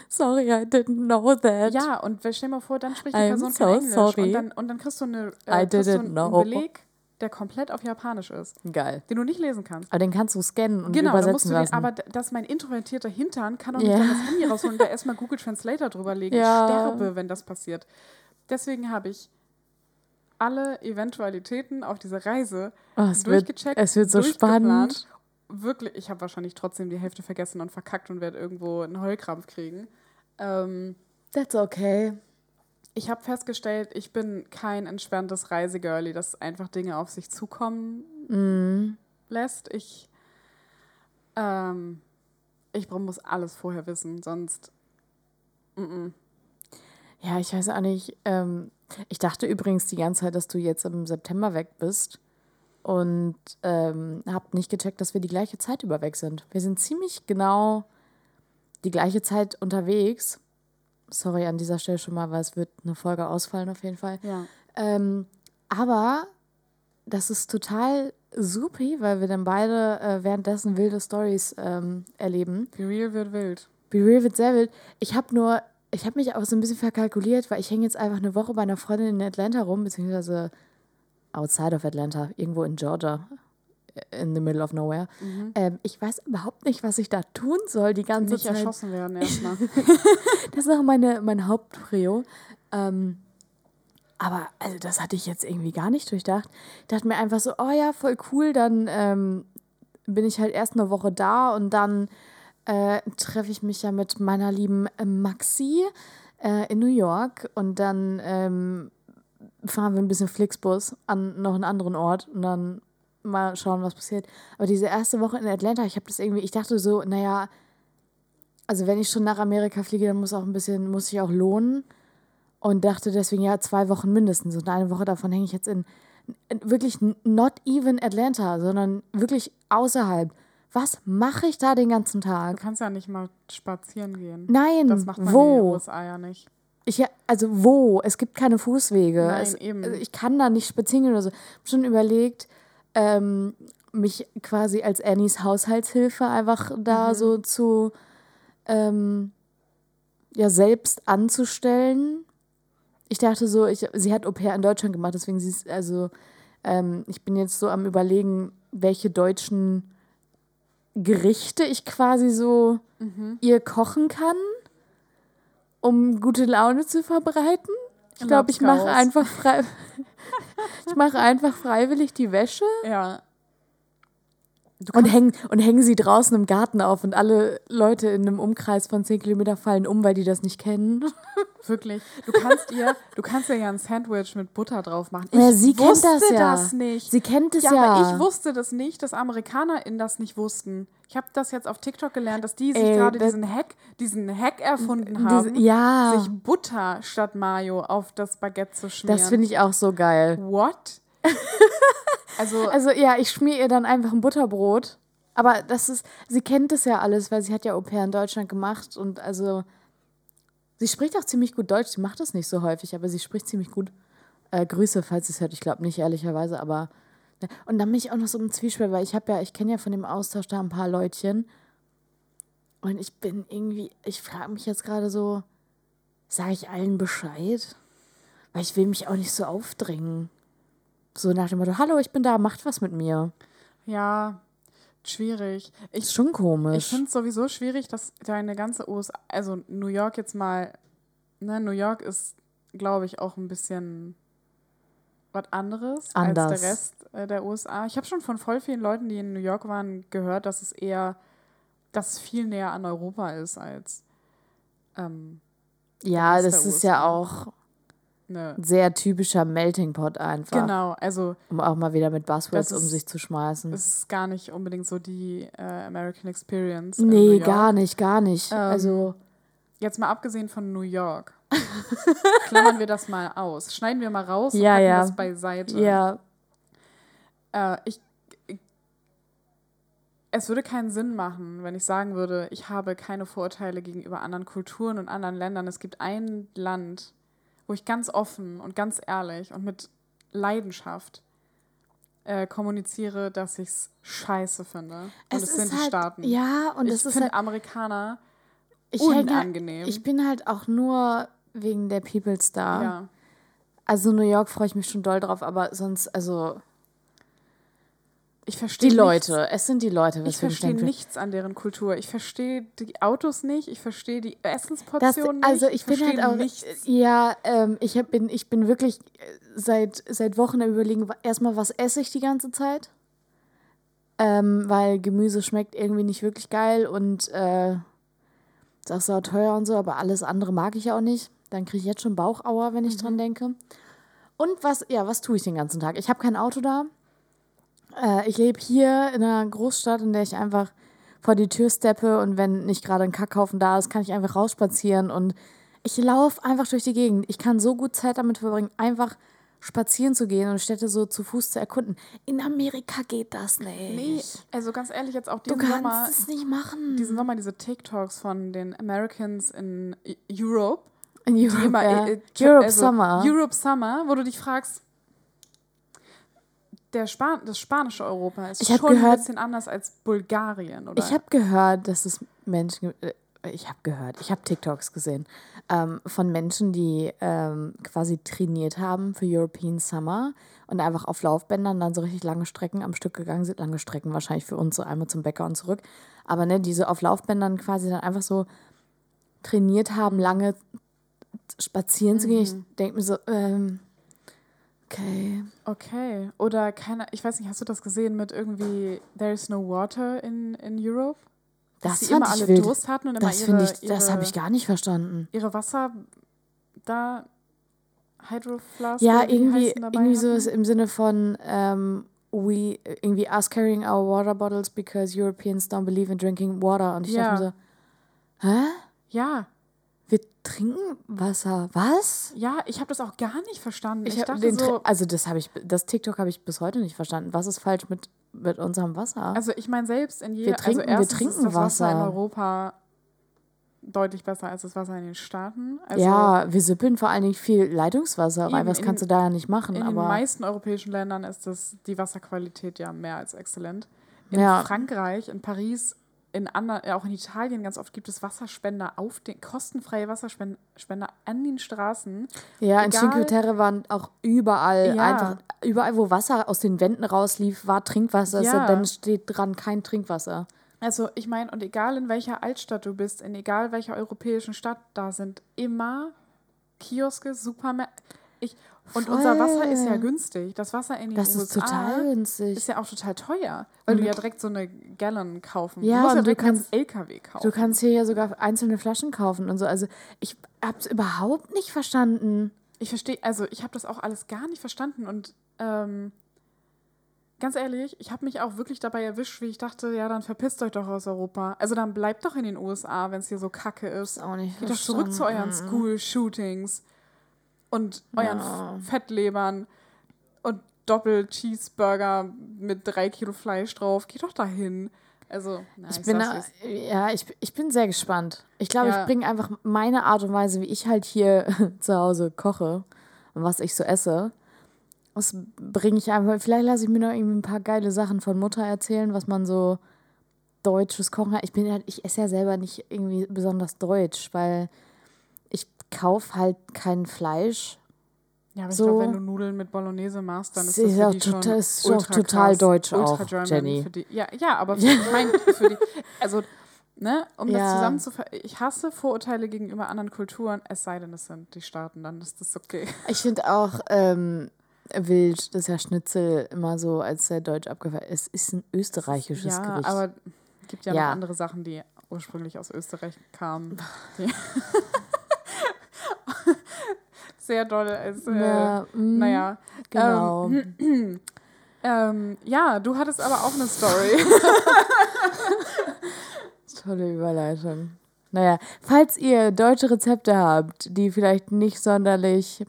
Sorry, I didn't know that. Ja, und stell dir mal vor, dann spricht die Person so kein Englisch. Sorry. Und, dann, und dann kriegst du, eine, äh, kriegst du einen know. Beleg, der komplett auf Japanisch ist. Geil. Den du nicht lesen kannst. Aber den kannst du scannen und genau, übersetzen musst du lassen. aber dass mein introvertierter Hintern kann auch nicht yeah. das Handy rausholen und da erstmal Google Translator drüber legen. Ja. Ich sterbe, wenn das passiert. Deswegen habe ich alle Eventualitäten auf dieser Reise oh, es durchgecheckt. Wird, es wird so spannend wirklich, ich habe wahrscheinlich trotzdem die Hälfte vergessen und verkackt und werde irgendwo einen Heulkrampf kriegen. Ähm, That's okay. Ich habe festgestellt, ich bin kein entspanntes Reisegirlie, das einfach Dinge auf sich zukommen mm. lässt. Ich, ähm, ich muss alles vorher wissen, sonst. Mm -mm. Ja, ich weiß auch nicht. Ähm, ich dachte übrigens die ganze Zeit, dass du jetzt im September weg bist und ähm, habe nicht gecheckt, dass wir die gleiche Zeit über weg sind. Wir sind ziemlich genau die gleiche Zeit unterwegs. Sorry an dieser Stelle schon mal, weil es wird eine Folge ausfallen auf jeden Fall. Ja. Ähm, aber das ist total supi, weil wir dann beide äh, währenddessen wilde Stories ähm, erleben. Be Real wird wild. Be Real wird sehr wild. Ich habe nur, ich habe mich auch so ein bisschen verkalkuliert, weil ich hänge jetzt einfach eine Woche bei einer Freundin in Atlanta rum, beziehungsweise outside of Atlanta, irgendwo in Georgia, in the middle of nowhere. Mhm. Ähm, ich weiß überhaupt nicht, was ich da tun soll die ganze nicht Zeit. Nicht erschossen werden [LAUGHS] erstmal. das ist auch meine, mein Hauptprio. Ähm, aber also das hatte ich jetzt irgendwie gar nicht durchdacht. Ich dachte mir einfach so, oh ja, voll cool, dann ähm, bin ich halt erst eine Woche da und dann äh, treffe ich mich ja mit meiner lieben Maxi äh, in New York und dann ähm, fahren wir ein bisschen Flixbus an noch einen anderen Ort und dann mal schauen, was passiert. Aber diese erste Woche in Atlanta, ich habe das irgendwie, ich dachte so, naja, also wenn ich schon nach Amerika fliege, dann muss auch ein bisschen, muss ich auch lohnen. Und dachte deswegen, ja, zwei Wochen mindestens. Und eine Woche davon hänge ich jetzt in, in wirklich not even Atlanta, sondern wirklich außerhalb. Was mache ich da den ganzen Tag? Du kannst ja nicht mal spazieren gehen. Nein, das macht man wo? in den USA ja nicht. Ich, also wo? Es gibt keine Fußwege. Nein, es, eben. Also ich kann da nicht spazieren oder so. Ich habe schon überlegt, ähm, mich quasi als Annies Haushaltshilfe einfach da mhm. so zu ähm, ja selbst anzustellen. Ich dachte so, ich, sie hat Au pair in Deutschland gemacht, deswegen sie ist, also ähm, ich bin jetzt so am überlegen, welche deutschen Gerichte ich quasi so mhm. ihr kochen kann um gute Laune zu verbreiten. Ich glaube, ich mache einfach frei [LAUGHS] ich mache einfach freiwillig die Wäsche. Ja. Und hängen, und hängen sie draußen im Garten auf und alle Leute in einem Umkreis von 10 Kilometer fallen um, weil die das nicht kennen. [LAUGHS] Wirklich. Du kannst ihr, du kannst ihr ja ein Sandwich mit Butter drauf machen. Ich ja, sie wusste kennt das, ja. das nicht. Sie kennt es ja. ja. Aber ich wusste das nicht, dass AmerikanerInnen das nicht wussten. Ich habe das jetzt auf TikTok gelernt, dass die sich gerade diesen Hack, diesen Hack erfunden haben, ja. sich Butter statt Mayo auf das Baguette zu schmieren. Das finde ich auch so geil. What? [LAUGHS] also, also ja, ich schmier ihr dann einfach ein Butterbrot. Aber das ist, sie kennt das ja alles, weil sie hat ja Au pair in Deutschland gemacht und also Sie spricht auch ziemlich gut Deutsch. Sie macht das nicht so häufig, aber sie spricht ziemlich gut. Äh, Grüße, falls sie es hört. Ich glaube nicht, ehrlicherweise, aber. Ne. Und dann bin ich auch noch so im Zwiespalt, weil ich habe ja, ich kenne ja von dem Austausch da ein paar Leutchen. Und ich bin irgendwie, ich frage mich jetzt gerade so, sage ich allen Bescheid? Weil ich will mich auch nicht so aufdrängen. So nach dem Motto, hallo, ich bin da, macht was mit mir. Ja, schwierig. Ich, ist schon komisch. Ich finde es sowieso schwierig, dass deine ganze USA, also New York jetzt mal, ne, New York ist, glaube ich, auch ein bisschen was anderes Anders. als der Rest äh, der USA. Ich habe schon von voll vielen Leuten, die in New York waren, gehört, dass es eher, dass es viel näher an Europa ist als. Ähm, ja, das ist USA. ja auch Ne. Sehr typischer Melting Pot einfach. Genau, also. Um auch mal wieder mit Buzzwords um sich zu schmeißen. Das ist gar nicht unbedingt so die äh, American Experience. Nee, gar nicht, gar nicht. Ähm, also. Jetzt mal abgesehen von New York. [LAUGHS] klammern wir das mal aus. Schneiden wir mal raus ja, und packen ja. das beiseite. Ja. Äh, ich, es würde keinen Sinn machen, wenn ich sagen würde, ich habe keine Vorurteile gegenüber anderen Kulturen und anderen Ländern. Es gibt ein Land, wo ich ganz offen und ganz ehrlich und mit Leidenschaft äh, kommuniziere, dass ich es scheiße finde. Und es, es sind die halt, Staaten. Ja, und ich es ist halt, Amerikaner ich halt unangenehm. Halt, ich bin halt auch nur wegen der People Star. Ja. Also New York freue ich mich schon doll drauf, aber sonst, also ich verstehe die Leute. Es sind die Leute. ich verstehe nichts an deren Kultur. Ich verstehe die Autos nicht. Ich verstehe die Essensportionen das, also ich, ich bin halt auch nichts. Ja, ähm, ich hab, bin ich bin wirklich äh, seit seit Wochen am überlegen. Erstmal, was esse ich die ganze Zeit? Ähm, weil Gemüse schmeckt irgendwie nicht wirklich geil und äh, ist auch so teuer und so. Aber alles andere mag ich auch nicht. Dann kriege ich jetzt schon Bauchauer, wenn ich mhm. dran denke. Und was ja, was tue ich den ganzen Tag? Ich habe kein Auto da. Äh, ich lebe hier in einer Großstadt, in der ich einfach vor die Tür steppe und wenn nicht gerade ein Kackhaufen da ist, kann ich einfach rausspazieren und ich laufe einfach durch die Gegend. Ich kann so gut Zeit damit verbringen, einfach spazieren zu gehen und Städte so zu Fuß zu erkunden. In Amerika geht das nicht. Nee, also ganz ehrlich, jetzt auch diesen du kannst Sommer. es nicht machen. Diesen Sommer diese TikToks von den Americans in Europe. In Europe, immer, ja. äh, Europe also Summer. Europe Summer, wo du dich fragst, der Span das spanische Europa ist ich schon gehört, ein bisschen anders als Bulgarien, oder? Ich habe gehört, dass es Menschen äh, ich habe gehört, ich habe TikToks gesehen ähm, von Menschen, die ähm, quasi trainiert haben für European Summer und einfach auf Laufbändern dann so richtig lange Strecken am Stück gegangen sind. Lange Strecken wahrscheinlich für uns so einmal zum Bäcker und zurück. Aber ne, diese auf Laufbändern quasi dann einfach so trainiert haben, lange spazieren mhm. zu gehen. Ich mhm. denke mir so, ähm, Okay. Okay. Oder keine, ich weiß nicht, hast du das gesehen mit irgendwie There's no water in, in Europe? Dass das sie immer alle wild. Durst hatten und immer das ihre, ich, Das habe ich gar nicht verstanden. Ihre Wasser da Hydroflask Ja, irgendwie, irgendwie so im Sinne von ähm, we irgendwie us carrying our water bottles because Europeans don't believe in drinking water und ich ja. dachte mir so, hä? Ja, wir trinken Wasser. Was? Ja, ich habe das auch gar nicht verstanden. Ich, ich dachte so, also das habe ich, das TikTok habe ich bis heute nicht verstanden. Was ist falsch mit, mit unserem Wasser? Also ich meine selbst in jeder, wir also trinken, also wir trinken ist das Wasser. Wasser in Europa deutlich besser als das Wasser in den Staaten. Also ja, wir sippeln vor allen Dingen viel Leitungswasser rein. Was kannst du da ja nicht machen? In aber den meisten europäischen Ländern ist das die Wasserqualität ja mehr als exzellent. In ja. Frankreich, in Paris in anderen, auch in Italien ganz oft gibt es Wasserspender auf den, kostenfreie Wasserspender an den Straßen. Ja, Egal, in Cinque Terre waren auch überall, ja. einfach, überall, wo Wasser aus den Wänden rauslief, war Trinkwasser. Ja. Dann steht dran kein Trinkwasser. Also ich meine, und egal in welcher Altstadt du bist, in egal welcher europäischen Stadt, da sind immer Kioske, Supermärkte, Ich, und Voll. unser Wasser ist ja günstig. Das Wasser in den das USA ist total günstig. Ist ja auch total teuer, weil mhm. du ja direkt so eine Gallon kaufen. Ja, du musst ja du kannst LKW kaufen. Du kannst hier ja sogar einzelne Flaschen kaufen und so. Also ich habe es überhaupt nicht verstanden. Ich verstehe, also ich habe das auch alles gar nicht verstanden und ähm, ganz ehrlich, ich habe mich auch wirklich dabei erwischt, wie ich dachte, ja, dann verpisst euch doch aus Europa. Also dann bleibt doch in den USA, wenn es hier so kacke ist. ist auch nicht Geht doch zurück zu euren School-Shootings und euren ja. Fettlebern und Doppel-Cheeseburger mit drei Kilo Fleisch drauf. Geht doch dahin. Also, na, ich, ich bin da, ja, ich, ich bin sehr gespannt. Ich glaube, ja. ich bringe einfach meine Art und Weise, wie ich halt hier [LAUGHS] zu Hause koche und was ich so esse. Das bringe ich einfach. Vielleicht lasse ich mir noch irgendwie ein paar geile Sachen von Mutter erzählen, was man so deutsches Kochen hat. Ich bin halt, ich esse ja selber nicht irgendwie besonders deutsch, weil kaufe halt kein Fleisch. Ja, aber so. ich glaube, wenn du Nudeln mit Bolognese machst, dann ist das ja total, ist auch total krass, deutsch auch, Jenny. Die, ja, ja, aber ich meine, für die, also, ne, um ja. das zusammenzufassen, ich hasse Vorurteile gegenüber anderen Kulturen, es sei denn, es sind die Staaten, dann ist das okay. Ich finde auch ähm, wild, dass ja Schnitzel immer so als sehr deutsch abgefallen ist. Es ist ein österreichisches ja, Gericht. Ja, aber es gibt ja, ja, noch andere Sachen, die ursprünglich aus Österreich kamen. [LAUGHS] [LAUGHS] [LAUGHS] sehr doll als, äh, ja, mm, naja. Genau. Ähm, [CLEARS THROAT] ähm, ja, du hattest aber auch eine Story. [LAUGHS] Tolle Überleitung. Naja, falls ihr deutsche Rezepte habt, die vielleicht nicht sonderlich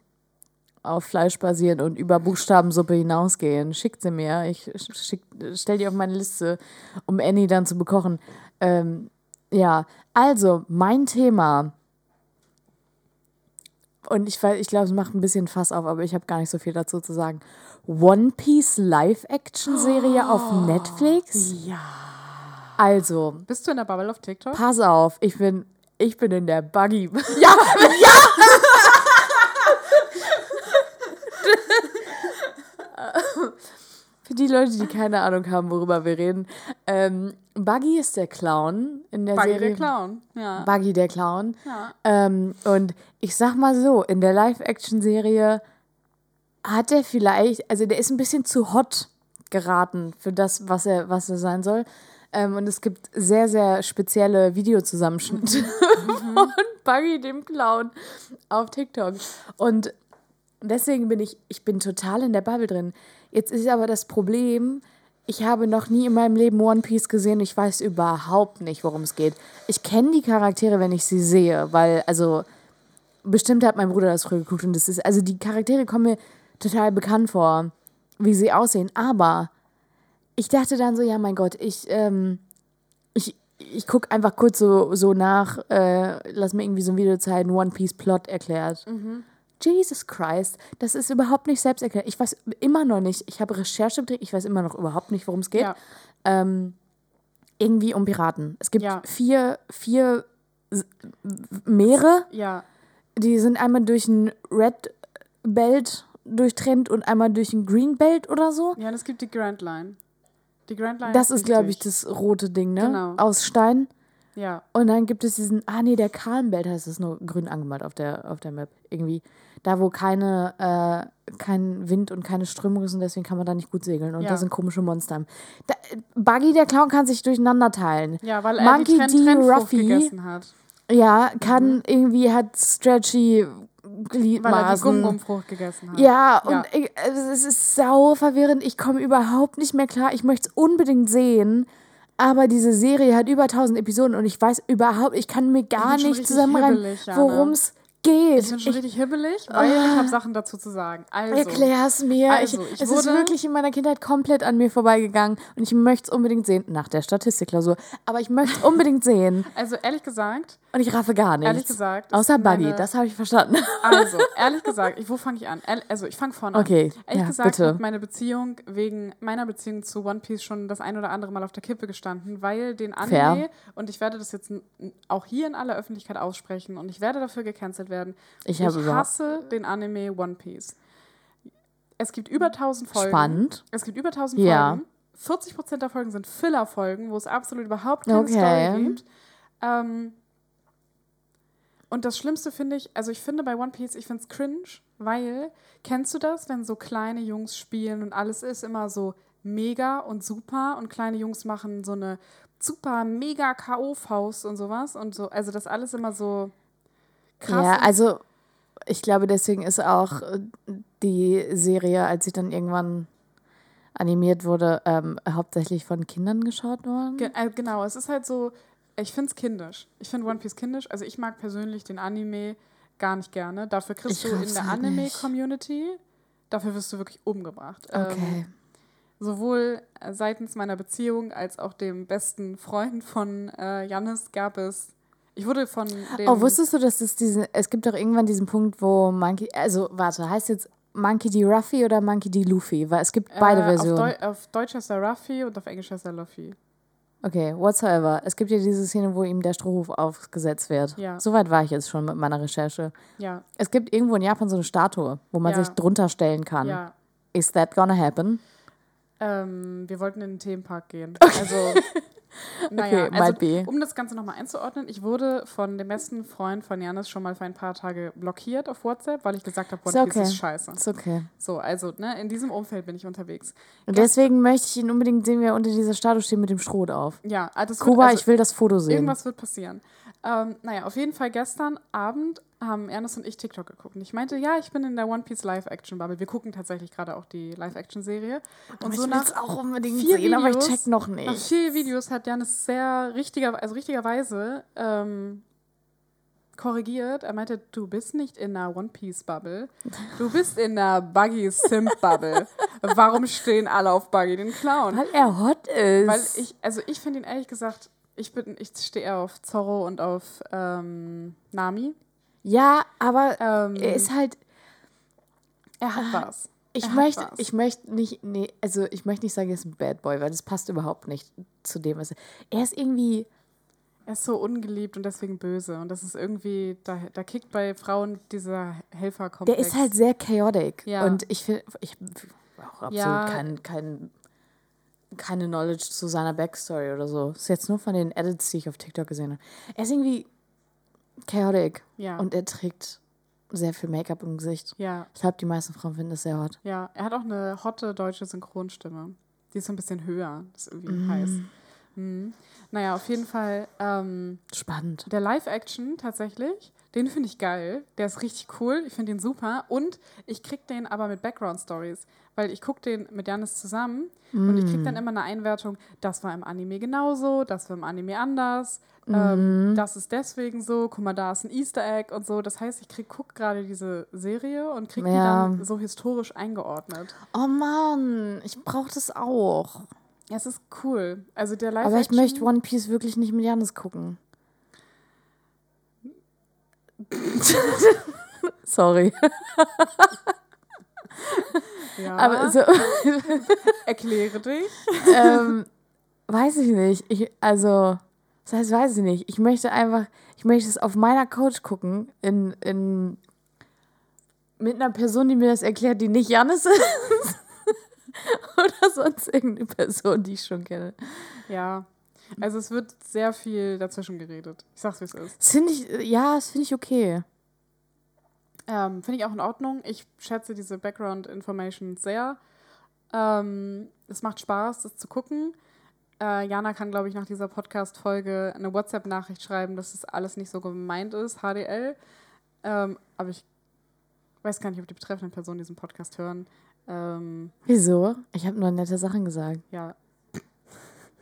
auf Fleisch basieren und über Buchstabensuppe hinausgehen, schickt sie mir. Ich schick, stell die auf meine Liste, um Annie dann zu bekochen. Ähm, ja, also mein Thema und ich, ich glaube, es macht ein bisschen Fass auf, aber ich habe gar nicht so viel dazu zu sagen. One Piece Live-Action-Serie oh, auf Netflix? Ja. Also. Bist du in der Bubble auf TikTok? Pass auf, ich bin, ich bin in der Buggy. Ja! [LAUGHS] ja! [LAUGHS] [LAUGHS] Für die Leute, die keine Ahnung haben, worüber wir reden. Ähm, Buggy ist der Clown in der Buggy Serie. Buggy der Clown, ja. Buggy der Clown. Ja. Ähm, und ich sag mal so, in der Live-Action-Serie hat er vielleicht, also der ist ein bisschen zu hot geraten für das, was er, was er sein soll. Ähm, und es gibt sehr, sehr spezielle Videozusammenschnitte mhm. [LAUGHS] von Buggy dem Clown auf TikTok. Und deswegen bin ich, ich bin total in der Bubble drin. Jetzt ist aber das Problem, ich habe noch nie in meinem Leben One Piece gesehen. Ich weiß überhaupt nicht, worum es geht. Ich kenne die Charaktere, wenn ich sie sehe, weil, also, bestimmt hat mein Bruder das früher geguckt und das ist, also die Charaktere kommen mir total bekannt vor, wie sie aussehen. Aber ich dachte dann so, ja, mein Gott, ich, ähm, ich, ich gucke einfach kurz so, so nach, äh, lass mir irgendwie so ein Video zeigen, One Piece Plot erklärt. Mhm. Jesus Christ, das ist überhaupt nicht selbst erklärt. Ich weiß immer noch nicht, ich habe Recherche betrieben, ich weiß immer noch überhaupt nicht, worum es geht. Ja. Ähm, irgendwie um Piraten. Es gibt ja. vier, vier Meere. Ja. Die sind einmal durch ein Red Belt durchtrennt und einmal durch ein Green Belt oder so. Ja, und es gibt die Grand Line. Die Grand Line. Das ist, ist glaube ich, das rote Ding, ne? Genau. Aus Stein. Ja. Und dann gibt es diesen, ah nee, der Kahlenbelt heißt es nur grün angemalt auf der, auf der Map. Irgendwie da wo keine, äh, kein Wind und keine Strömung ist und deswegen kann man da nicht gut segeln. Und ja. da sind komische Monster. Da, Buggy, der Clown, kann sich durcheinander teilen. Ja, weil er Monkey die Trend. Ruffy, gegessen hat. Ja, kann mhm. irgendwie, hat stretchy Gliedmaßen. Weil er die Gum-Gum-Frucht gegessen hat. Ja, und ja. Ich, also es ist sau verwirrend. Ich komme überhaupt nicht mehr klar. Ich möchte es unbedingt sehen. Aber diese Serie hat über 1000 Episoden und ich weiß überhaupt, ich kann mir gar nicht zusammenreimen, worum es geht. Ich bin schon ich, richtig hibbelig, weil oh, ich habe Sachen dazu zu sagen. Also, Erklär's mir. Also, ich, es ist wirklich in meiner Kindheit komplett an mir vorbeigegangen und ich möchte es unbedingt sehen, nach der Statistikklausur. Aber ich möchte es [LAUGHS] unbedingt sehen. Also ehrlich gesagt. Und ich raffe gar nichts. Ehrlich gesagt. Außer Buggy, das habe ich verstanden. Also, [LAUGHS] ehrlich gesagt, ich, wo fange ich an? Also ich fange vorne okay. an. Ehrlich ja, gesagt bitte. hat meine Beziehung wegen meiner Beziehung zu One Piece schon das ein oder andere Mal auf der Kippe gestanden, weil den Anime, Fair. und ich werde das jetzt auch hier in aller Öffentlichkeit aussprechen und ich werde dafür gecancelt werden werden. Ich, ich hasse den Anime One Piece. Es gibt über 1000 Folgen. Spannend. Es gibt über 1000 ja. Folgen. 40% der Folgen sind Filler-Folgen, wo es absolut überhaupt keine okay. Story gibt. Ähm, Und das Schlimmste finde ich, also ich finde bei One Piece, ich finde es cringe, weil, kennst du das, wenn so kleine Jungs spielen und alles ist immer so mega und super und kleine Jungs machen so eine super mega K.O.-Faust und sowas und so, also das alles immer so krass. Ja, also ich glaube, deswegen ist auch äh, die Serie, als sie dann irgendwann animiert wurde, ähm, hauptsächlich von Kindern geschaut worden. Ge äh, genau, es ist halt so, ich finde es kindisch. Ich finde One Piece kindisch. Also ich mag persönlich den Anime gar nicht gerne. Dafür kriegst ich du in der halt Anime-Community, dafür wirst du wirklich umgebracht. Ähm, okay. Ähm, sowohl seitens meiner Beziehung als auch dem besten Freund von äh, Jannis gab es ich wurde von dem. Oh, wusstest du, dass es diesen. Es gibt doch irgendwann diesen Punkt, wo Monkey. Also, warte, heißt jetzt Monkey D. Ruffy oder Monkey D. Luffy? Weil es gibt beide äh, Versionen. Auf, Deu auf Deutsch heißt er Ruffy und auf Englisch heißt er Luffy. Okay, whatsoever. Es gibt ja diese Szene, wo ihm der Strohhuf aufgesetzt wird. Ja. Soweit war ich jetzt schon mit meiner Recherche. Ja. Es gibt irgendwo in Japan so eine Statue, wo man ja. sich drunter stellen kann. Ja. Is that gonna happen? Ähm, wir wollten in den Themenpark gehen. Okay. Also [LAUGHS] Naja, okay, also, um das Ganze nochmal einzuordnen, ich wurde von dem besten Freund von Janis schon mal für ein paar Tage blockiert auf WhatsApp, weil ich gesagt habe, One okay. ist scheiße. Ist okay. So, also, ne, in diesem Umfeld bin ich unterwegs. Und deswegen möchte ich ihn unbedingt sehen, wie er unter dieser Statue steht mit dem Schrot auf. Ja, das Kuba, also, ich will das Foto sehen. Irgendwas wird passieren. Ähm, naja, auf jeden Fall gestern Abend haben Ernest und ich TikTok geguckt. Und ich meinte, ja, ich bin in der One Piece Live-Action-Bubble. Wir gucken tatsächlich gerade auch die Live-Action-Serie. Und aber so ich nach auch unbedingt vier sehen, Videos, aber ich check noch nicht. Nach vier Videos hat Janis sehr richtiger, also richtigerweise ähm, korrigiert. Er meinte, du bist nicht in einer One Piece Bubble. Du bist in einer Buggy Simp Bubble. Warum stehen alle auf Buggy den Clown? Weil er hot ist. Weil ich, also ich finde ihn ehrlich gesagt ich, bin, ich stehe eher auf Zorro und auf ähm, Nami. Ja, aber ähm, er ist halt. Er hat ah, was. Ich möchte, was. ich möchte nicht, nee, also ich möchte nicht sagen, er ist ein Bad Boy, weil das passt überhaupt nicht zu dem, was er. Er ist irgendwie. Er ist so ungeliebt und deswegen böse. Und das ist irgendwie, da, da kickt bei Frauen dieser Helferkomplex. Der ist halt sehr chaotic. Ja. Und ich finde, ich auch absolut ja. kein, kein keine Knowledge zu seiner Backstory oder so. Das ist jetzt nur von den Edits, die ich auf TikTok gesehen habe. Er ist irgendwie chaotic. Ja. Und er trägt sehr viel Make-up im Gesicht. Ja. Ich glaube, die meisten Frauen finden das sehr hot. Ja, er hat auch eine hotte deutsche Synchronstimme. Die ist so ein bisschen höher. Das ist irgendwie mm. heiß. Mhm. Naja, auf jeden Fall. Ähm, Spannend. Der Live-Action tatsächlich, den finde ich geil. Der ist richtig cool. Ich finde den super. Und ich krieg den aber mit Background-Stories weil ich gucke den mit Janis zusammen mm. und ich kriege dann mm. immer eine Einwertung, das war im Anime genauso, das war im Anime anders, mm. ähm, das ist deswegen so, guck mal, da ist ein Easter Egg und so. Das heißt, ich krieg, guck gerade diese Serie und kriege ja. die dann so historisch eingeordnet. Oh Mann, ich brauche das auch. Ja, es ist cool. Also der Live Aber ich möchte One Piece wirklich nicht mit Janis gucken. [LAUGHS] Sorry. Ja. Aber so. [LAUGHS] Erkläre dich. ähm, weiß ich nicht. Ich, also, das heißt, weiß ich nicht. Ich möchte einfach, ich möchte es auf meiner Couch gucken, in, in, mit einer Person, die mir das erklärt, die nicht Janis ist. [LAUGHS] Oder sonst irgendeine Person, die ich schon kenne. Ja. Also es wird sehr viel dazwischen geredet. Ich sag's, wie es ist. Finde ich, ja, das finde ich okay. Ähm, Finde ich auch in Ordnung. Ich schätze diese Background Information sehr. Ähm, es macht Spaß, das zu gucken. Äh, Jana kann, glaube ich, nach dieser Podcast-Folge eine WhatsApp-Nachricht schreiben, dass das alles nicht so gemeint ist, HDL. Ähm, aber ich weiß gar nicht, ob die betreffenden Personen diesen Podcast hören. Ähm, Wieso? Ich habe nur nette Sachen gesagt. Ja.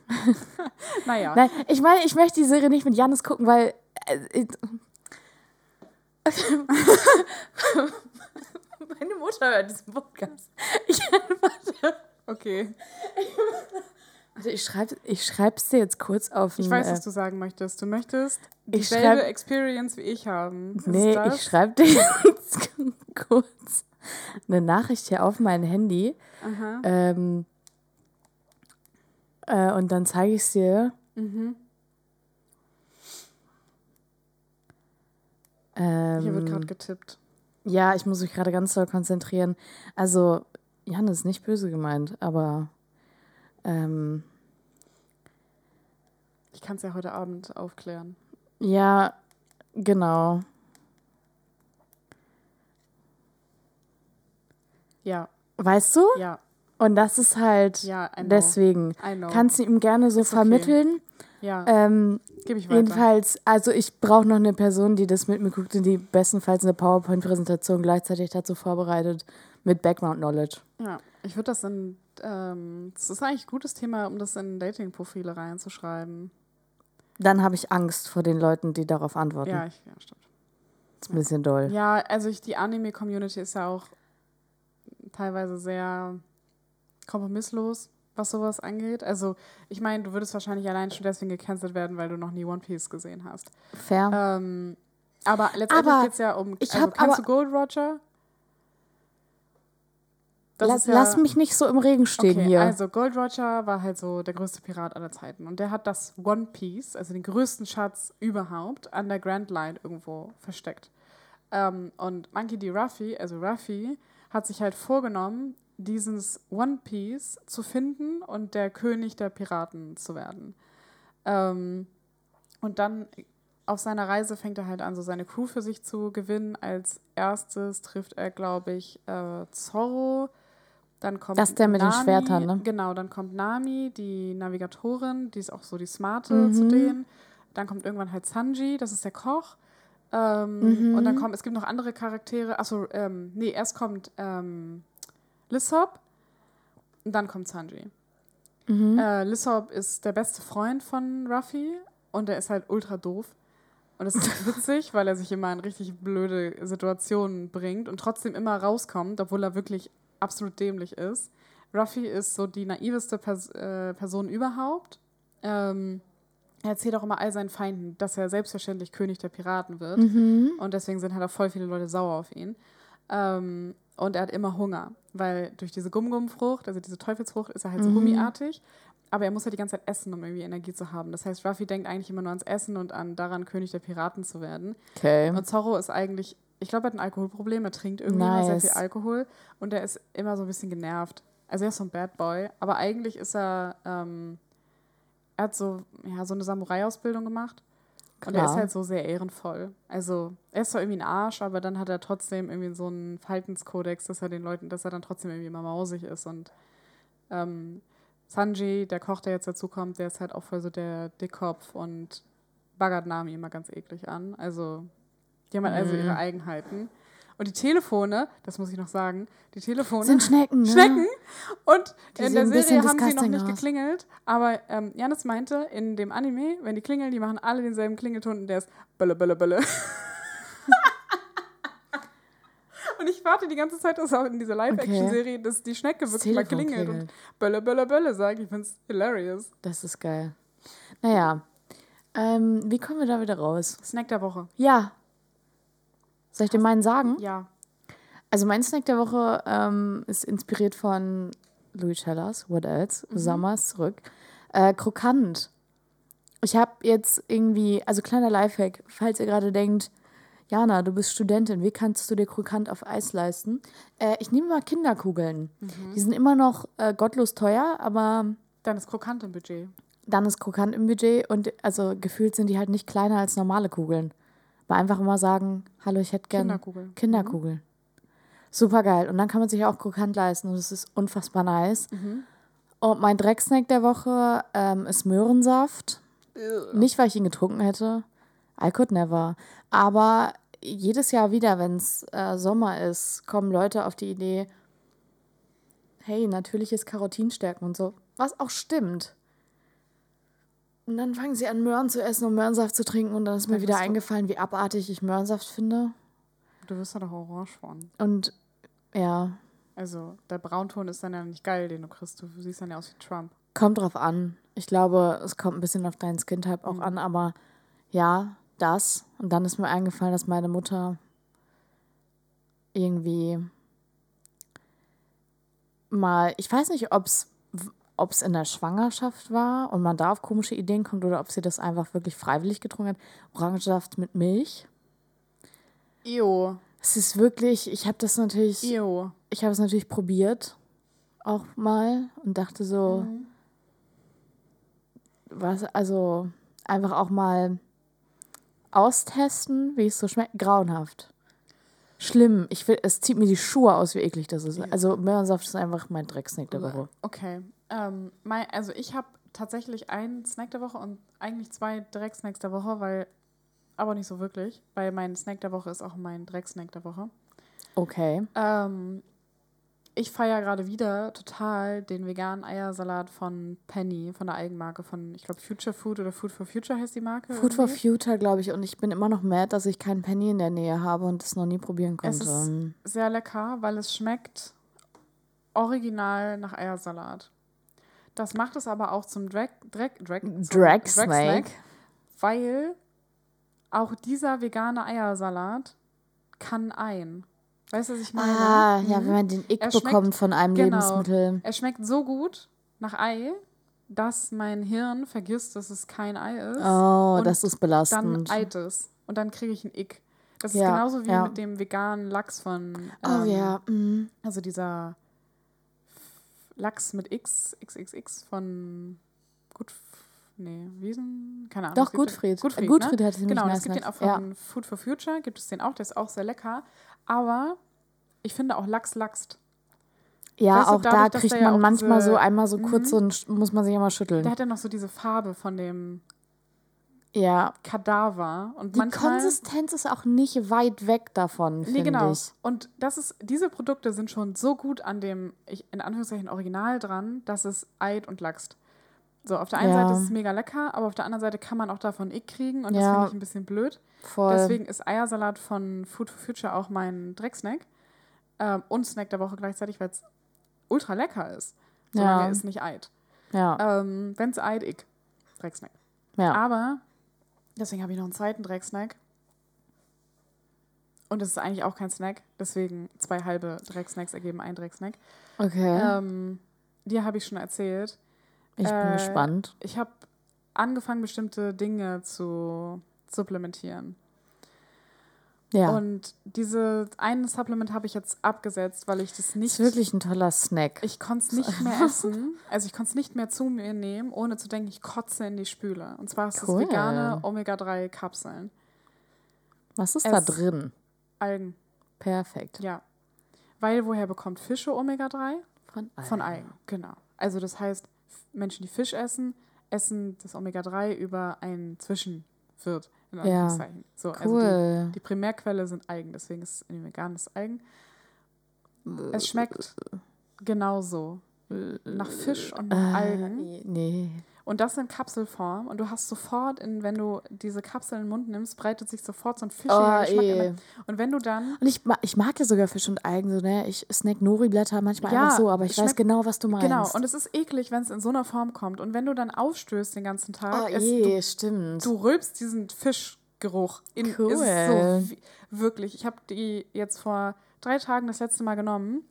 [LAUGHS] naja. Nein, ich meine, ich möchte die Serie nicht mit Janis gucken, weil. Äh, [LAUGHS] Meine Mutter hört diesen Podcast. Ich, warte. Okay. Also ich schreibe ich schreib's dir jetzt kurz auf. Ich weiß, was äh, du sagen möchtest. Du möchtest dieselbe schreib, Experience wie ich haben. Ist nee, das? ich schreibe dir jetzt [LAUGHS] kurz eine Nachricht hier auf mein Handy. Ähm, äh, und dann zeige ich es dir. Mhm. Ähm, Hier wird ähm, gerade getippt. Ja, ich muss mich gerade ganz doll konzentrieren. Also, Jan ist nicht böse gemeint, aber. Ähm, ich kann es ja heute Abend aufklären. Ja, genau. Ja. Weißt du? Ja. Und das ist halt ja, deswegen. Kannst du ihm gerne so Ist vermitteln. Okay. Ja. Ähm, Gebe ich weiter. Jedenfalls, also ich brauche noch eine Person, die das mit mir guckt und die bestenfalls eine PowerPoint-Präsentation gleichzeitig dazu vorbereitet mit Background-Knowledge. Ja, ich würde das in, ähm, das ist eigentlich ein gutes Thema, um das in Dating-Profile reinzuschreiben. Dann habe ich Angst vor den Leuten, die darauf antworten. Ja, ich, ja stimmt. Das ist ein bisschen doll. Ja, also ich, die Anime-Community ist ja auch teilweise sehr kompromisslos, was sowas angeht. Also, ich meine, du würdest wahrscheinlich allein schon deswegen gecancelt werden, weil du noch nie One Piece gesehen hast. Fair. Ähm, aber letztendlich geht es ja um. Ich also, kannst du Gold Roger? Lass, ja, lass, mich nicht so im Regen stehen okay, hier. Also Gold Roger war halt so der größte Pirat aller Zeiten. Und der hat das One Piece, also den größten Schatz überhaupt, an der Grand Line irgendwo versteckt. Ähm, und Monkey D. Ruffy, also Ruffy, hat sich halt vorgenommen, dieses One Piece zu finden und der König der Piraten zu werden. Ähm, und dann auf seiner Reise fängt er halt an, so seine Crew für sich zu gewinnen. Als erstes trifft er, glaube ich, äh, Zorro. Dann kommt das ist der mit Nami, den Schwertern, ne? Genau, dann kommt Nami, die Navigatorin, die ist auch so die Smarte mhm. zu denen. Dann kommt irgendwann halt Sanji, das ist der Koch. Ähm, mhm. Und dann kommt, es gibt noch andere Charaktere. Achso, ähm, nee, erst kommt ähm, Lissop und dann kommt Sanji. Mhm. Äh, Lissop ist der beste Freund von Ruffy und der ist halt ultra doof. Und das ist [LAUGHS] witzig, weil er sich immer in richtig blöde Situationen bringt und trotzdem immer rauskommt, obwohl er wirklich absolut dämlich ist. Ruffy ist so die naiveste Pers äh, Person überhaupt. Ähm, er erzählt auch immer all seinen Feinden, dass er selbstverständlich König der Piraten wird. Mhm. Und deswegen sind halt auch voll viele Leute sauer auf ihn. Ähm, und er hat immer Hunger, weil durch diese Gum-Gum-Frucht, also diese Teufelsfrucht, ist er halt so mhm. gummiartig. Aber er muss halt die ganze Zeit essen, um irgendwie Energie zu haben. Das heißt, Ruffy denkt eigentlich immer nur ans Essen und an daran, König der Piraten zu werden. Okay. Und Zorro ist eigentlich, ich glaube, er hat ein Alkoholproblem. Er trinkt irgendwie nice. immer sehr viel Alkohol. Und er ist immer so ein bisschen genervt. Also er ist so ein Bad Boy. Aber eigentlich ist er, ähm, er hat so, ja, so eine Samurai-Ausbildung gemacht. Klar. Und er ist halt so sehr ehrenvoll. Also, er ist zwar irgendwie ein Arsch, aber dann hat er trotzdem irgendwie so einen Verhaltenskodex, dass er den Leuten, dass er dann trotzdem irgendwie immer mausig ist. Und ähm, Sanji, der Koch, der jetzt dazu kommt, der ist halt auch voll so der Dickkopf und baggert Nami immer ganz eklig an. Also, die haben halt also ihre mhm. Eigenheiten. Und die Telefone, das muss ich noch sagen, die Telefone sind Schnecken. Ne? Schnecken. Und die in der Serie haben sie noch nicht aus. geklingelt. Aber ähm, Janis meinte, in dem Anime, wenn die klingeln, die machen alle denselben Klingelton und der ist Bölle, Bölle, Bölle. [LAUGHS] und ich warte die ganze Zeit, dass auch in dieser Live-Action-Serie, dass die Schnecke wirklich mal klingelt, klingelt, und Bölle, Bölle, Bölle sagt. Ich finde es hilarious. Das ist geil. Naja. Ähm, wie kommen wir da wieder raus? Snack der Woche. Ja, soll ich dir meinen sagen? Ja. Also mein Snack der Woche ähm, ist inspiriert von Louis Cellas, What Else? Mhm. Summers zurück. Äh, krokant. Ich habe jetzt irgendwie, also kleiner Lifehack, falls ihr gerade denkt, Jana, du bist Studentin, wie kannst du dir krokant auf Eis leisten? Äh, ich nehme mal Kinderkugeln. Mhm. Die sind immer noch äh, gottlos teuer, aber. Dann ist krokant im Budget. Dann ist krokant im Budget und also gefühlt sind die halt nicht kleiner als normale Kugeln. Aber einfach immer sagen, hallo, ich hätte gerne Kinderkugeln. Kinderkugeln. Mhm. Super geil. Und dann kann man sich auch krokant leisten und es ist unfassbar nice. Mhm. Und mein Drecksnack der Woche ähm, ist Möhrensaft. Ew. Nicht, weil ich ihn getrunken hätte. I could never. Aber jedes Jahr wieder, wenn es äh, Sommer ist, kommen Leute auf die Idee, hey, natürliches Karotinstärken und so. Was auch stimmt. Und dann fangen sie an, Möhren zu essen und Möhrensaft zu trinken. Und dann ist mir wieder eingefallen, wie abartig ich Möhrensaft finde. Du wirst ja doch orange von. Und ja. Also, der Braunton ist dann ja nicht geil, den du kriegst. Du siehst dann ja aus wie Trump. Kommt drauf an. Ich glaube, es kommt ein bisschen auf deinen Skin-Type auch mhm. an, aber ja, das. Und dann ist mir eingefallen, dass meine Mutter irgendwie mal, ich weiß nicht, ob es ob es in der Schwangerschaft war und man da auf komische Ideen kommt oder ob sie das einfach wirklich freiwillig getrunken hat. Orangensaft mit Milch. Jo. Es ist wirklich, ich habe das natürlich, jo. ich habe es natürlich probiert auch mal und dachte so, mhm. was, also einfach auch mal austesten, wie es so schmeckt. Grauenhaft. Schlimm. Ich will, es zieht mir die Schuhe aus, wie eklig das ist. Also Möhrensaft ist einfach mein Drecksnack der Woche. Okay. Ähm, mein, also ich habe tatsächlich einen Snack der Woche und eigentlich zwei Drecksnacks der Woche, weil aber nicht so wirklich, weil mein Snack der Woche ist auch mein Drecksnack der Woche. Okay. Ähm, ich feiere gerade wieder total den veganen Eiersalat von Penny, von der Eigenmarke von, ich glaube, Future Food oder Food for Future heißt die Marke. Food irgendwie. for Future, glaube ich. Und ich bin immer noch mad, dass ich keinen Penny in der Nähe habe und das noch nie probieren konnte. Es ist sehr lecker, weil es schmeckt original nach Eiersalat. Das macht es aber auch zum Drag, Drag, Drag, Drag, Snack, weil auch dieser vegane Eiersalat kann ein. Weißt du, was ich meine? Ah, mhm. ja, wenn man den Ick bekommt von einem genau, Lebensmittel. Er schmeckt so gut nach Ei, dass mein Hirn vergisst, dass es kein Ei ist. Oh, das ist belastend. Dann eit es. Und dann kriege ich einen Ick. Das ist ja, genauso wie ja. mit dem veganen Lachs von. Oh ähm, oh ja. Mhm. Also dieser Lachs mit X, XXX von Gut. Nee, Wiesen? Keine Ahnung. Doch, Gutfried. Gutfried, Gutfried ne? hat es Genau, es gibt den auch von ja. Food for Future, gibt es den auch, der ist auch sehr lecker. Aber ich finde auch Lachs lachst. Ja, weißt du, auch dadurch, da kriegt man ja manchmal diese, so einmal so kurz mhm. und muss man sich immer schütteln. Der hat ja noch so diese Farbe von dem ja. Kadaver. Und die Konsistenz ist auch nicht weit weg davon, nee, genau. ich. Und das ist, diese Produkte sind schon so gut an dem, ich, in Anführungszeichen, Original dran, dass es Eid und lachst. So, auf der einen ja. Seite ist es mega lecker, aber auf der anderen Seite kann man auch davon Ick kriegen und ja. das finde ich ein bisschen blöd. Voll. Deswegen ist Eiersalat von Food for Future auch mein Drecksnack. Ähm, und Snack der Woche gleichzeitig, weil es ultra lecker ist. Solange ja. es nicht Eid. Ja. Ähm, Wenn es Eid, Ick. Drecksnack. Ja. Aber, deswegen habe ich noch einen zweiten Drecksnack. Und es ist eigentlich auch kein Snack. Deswegen zwei halbe Drecksnacks ergeben einen Drecksnack. Okay. Ähm, dir habe ich schon erzählt ich bin äh, gespannt. Ich habe angefangen, bestimmte Dinge zu supplementieren. Ja. Und diese eine Supplement habe ich jetzt abgesetzt, weil ich das nicht. Das ist wirklich ein toller Snack. Ich konnte es nicht [LAUGHS] mehr essen. Also ich konnte es nicht mehr zu mir nehmen, ohne zu denken, ich kotze in die Spüle. Und zwar ist cool. das vegane Omega-3-Kapseln. Was ist es da drin? Algen. Perfekt. Ja. Weil woher bekommt Fische Omega-3? Von Algen. Von Algen, genau. Also das heißt, Menschen, die Fisch essen, essen das Omega-3 über einen Zwischenwirt. In Anführungszeichen. Ja. So, cool. also die, die, Primärquelle sind Algen, deswegen ist es in veganes Algen. Es schmeckt genauso. Nach Fisch und nach Algen. Nee. Und das in Kapselform. Und du hast sofort, in, wenn du diese Kapsel in den Mund nimmst, breitet sich sofort so ein fischiger oh, Geschmack eh. Und wenn du dann. Und ich, ich mag ja sogar Fisch und Algen so, ne? Ich snack Nori-Blätter manchmal ja, einfach so, aber ich weiß genau, was du meinst. Genau, und es ist eklig, wenn es in so einer Form kommt. Und wenn du dann aufstößt den ganzen Tag. Oh, es, je, du, stimmt. Du rülpst diesen Fischgeruch. In, cool. So, wirklich. Ich habe die jetzt vor drei Tagen das letzte Mal genommen.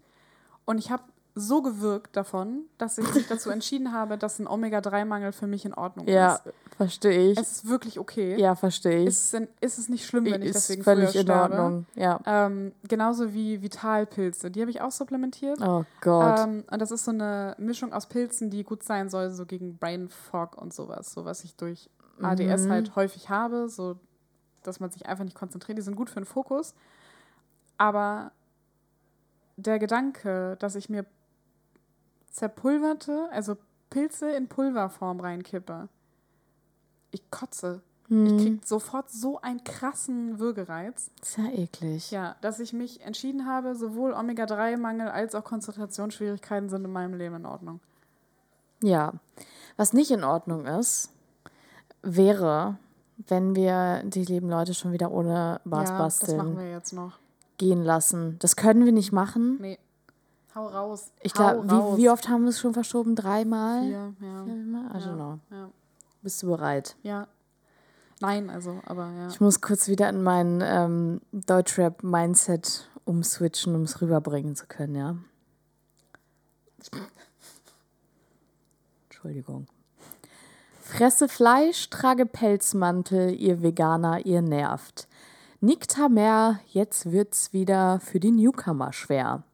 Und ich habe so gewirkt davon, dass ich mich dazu entschieden habe, dass ein Omega-3-Mangel für mich in Ordnung ja, ist. Ja, verstehe ich. Es ist wirklich okay. Ja, verstehe ich. Ist es, ist es nicht schlimm, wenn ich ist deswegen völlig in Ordnung. Ja. Ähm, genauso wie Vitalpilze. Die habe ich auch supplementiert. Oh Gott. Ähm, und das ist so eine Mischung aus Pilzen, die gut sein soll, so gegen Brain Fog und sowas. So was ich durch ADS mhm. halt häufig habe, so dass man sich einfach nicht konzentriert. Die sind gut für den Fokus. Aber der Gedanke, dass ich mir zerpulverte, also Pilze in Pulverform reinkippe. Ich kotze. Hm. Ich krieg sofort so einen krassen Würgereiz. Ist ja eklig. Ja, dass ich mich entschieden habe, sowohl Omega-3-Mangel als auch Konzentrationsschwierigkeiten sind in meinem Leben in Ordnung. Ja. Was nicht in Ordnung ist, wäre, wenn wir die lieben Leute schon wieder ohne Bars ja, basteln. Das machen wir jetzt noch. Gehen lassen. Das können wir nicht machen. Nee. Hau raus. Ich glaube, wie, wie, oft haben wir es schon verschoben? Dreimal? Vier, ja. Viermal? I don't know. Ja. Bist du bereit? Ja. Nein, also, aber ja. Ich muss kurz wieder in mein ähm, Deutschrap-Mindset umswitchen, um es rüberbringen zu können, ja. Entschuldigung. Fresse Fleisch, trage Pelzmantel, ihr Veganer, ihr nervt. Nickt mehr, jetzt wird's wieder für die Newcomer schwer.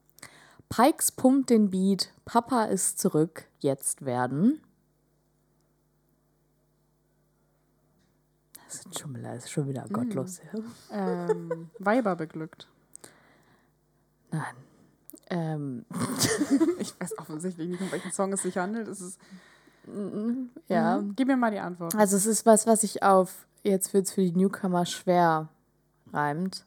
Pikes pumpt den Beat, Papa ist zurück, jetzt werden. Das ist schon, wieder, ist schon wieder gottlos. Mm. ähm, [LAUGHS] Weiber beglückt. Nein. Ähm. [LAUGHS] ich weiß offensichtlich nicht, um welchen Song es sich handelt. Es ist. Ja. Mhm. Gib mir mal die Antwort. Also, es ist was, was sich auf. Jetzt wird es für die Newcomer schwer reimt.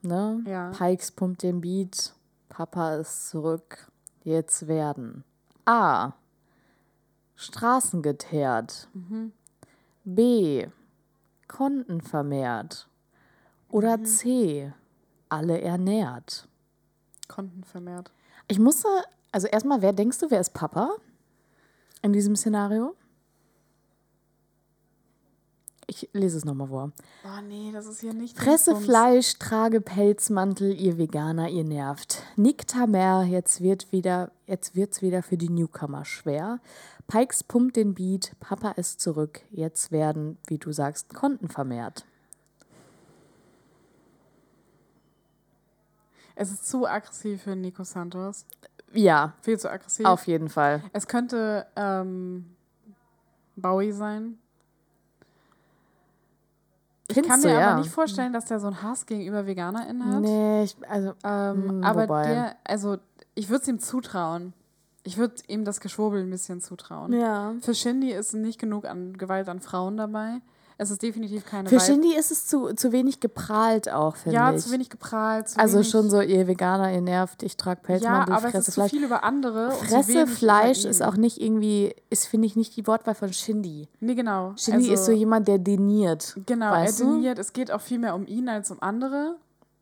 Ne? Ja. Pikes pumpt den Beat. Papa ist zurück. Jetzt werden. A. Straßen geteert. Mhm. B. Konten vermehrt. Oder mhm. C. Alle ernährt. Konten vermehrt. Ich musste, also erstmal, wer denkst du, wer ist Papa in diesem Szenario? Ich lese es nochmal vor. Oh nee, das ist hier nicht. Fresse Fleisch, trage Pelzmantel, ihr Veganer, ihr nervt. Nick Tamer, jetzt wird wieder, jetzt wird's wieder für die Newcomer schwer. Pikes pumpt den Beat, Papa ist zurück, jetzt werden, wie du sagst, Konten vermehrt. Es ist zu aggressiv für Nico Santos. Ja. Viel zu aggressiv. Auf jeden Fall. Es könnte ähm, Bowie sein. Ich Findest kann mir du, aber ja. nicht vorstellen, dass der so einen Hass gegenüber VeganerInnen hat. Nee, ich, also. Ähm, hm, aber wobei. der, also, ich würde es ihm zutrauen. Ich würde ihm das Geschwurbel ein bisschen zutrauen. Ja. Für Shindy ist nicht genug an Gewalt an Frauen dabei. Es ist definitiv keine Für Shindy ist es zu, zu wenig geprahlt auch, finde ja, ich. Ja, zu wenig geprahlt. Zu also wenig schon so, ihr Veganer, ihr nervt, ich trage Pelzmantel, ja, aber fresse es ist Fleisch. Viel über andere. Fresse Fleisch ist auch nicht irgendwie, ist, finde ich, nicht die Wortwahl von Shindy. Nee, genau. Shindy also, ist so jemand, der deniert. Genau, er deniert. Es geht auch viel mehr um ihn als um andere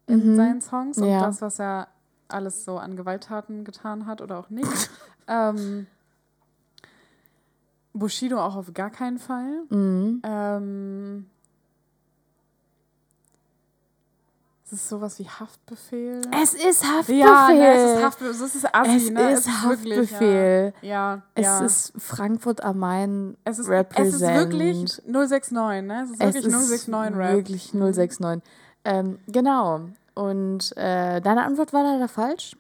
in mhm. seinen Songs und ja. das, was er alles so an Gewalttaten getan hat oder auch nicht. [LAUGHS] ähm, Bushido auch auf gar keinen Fall. Mhm. Ähm, es ist sowas wie Haftbefehl. Es ist Haftbefehl. Ja, ne, es ist Haftbefehl. Es ist Assi, es ne? Ist es ist Haftbefehl. Wirklich, ja. ja. Es ist Frankfurt am Main es ist, Represent. Es ist wirklich 069, ne? Es ist wirklich es 069 Rap. Wirklich 069. Ähm, genau. Und äh, deine Antwort war leider falsch.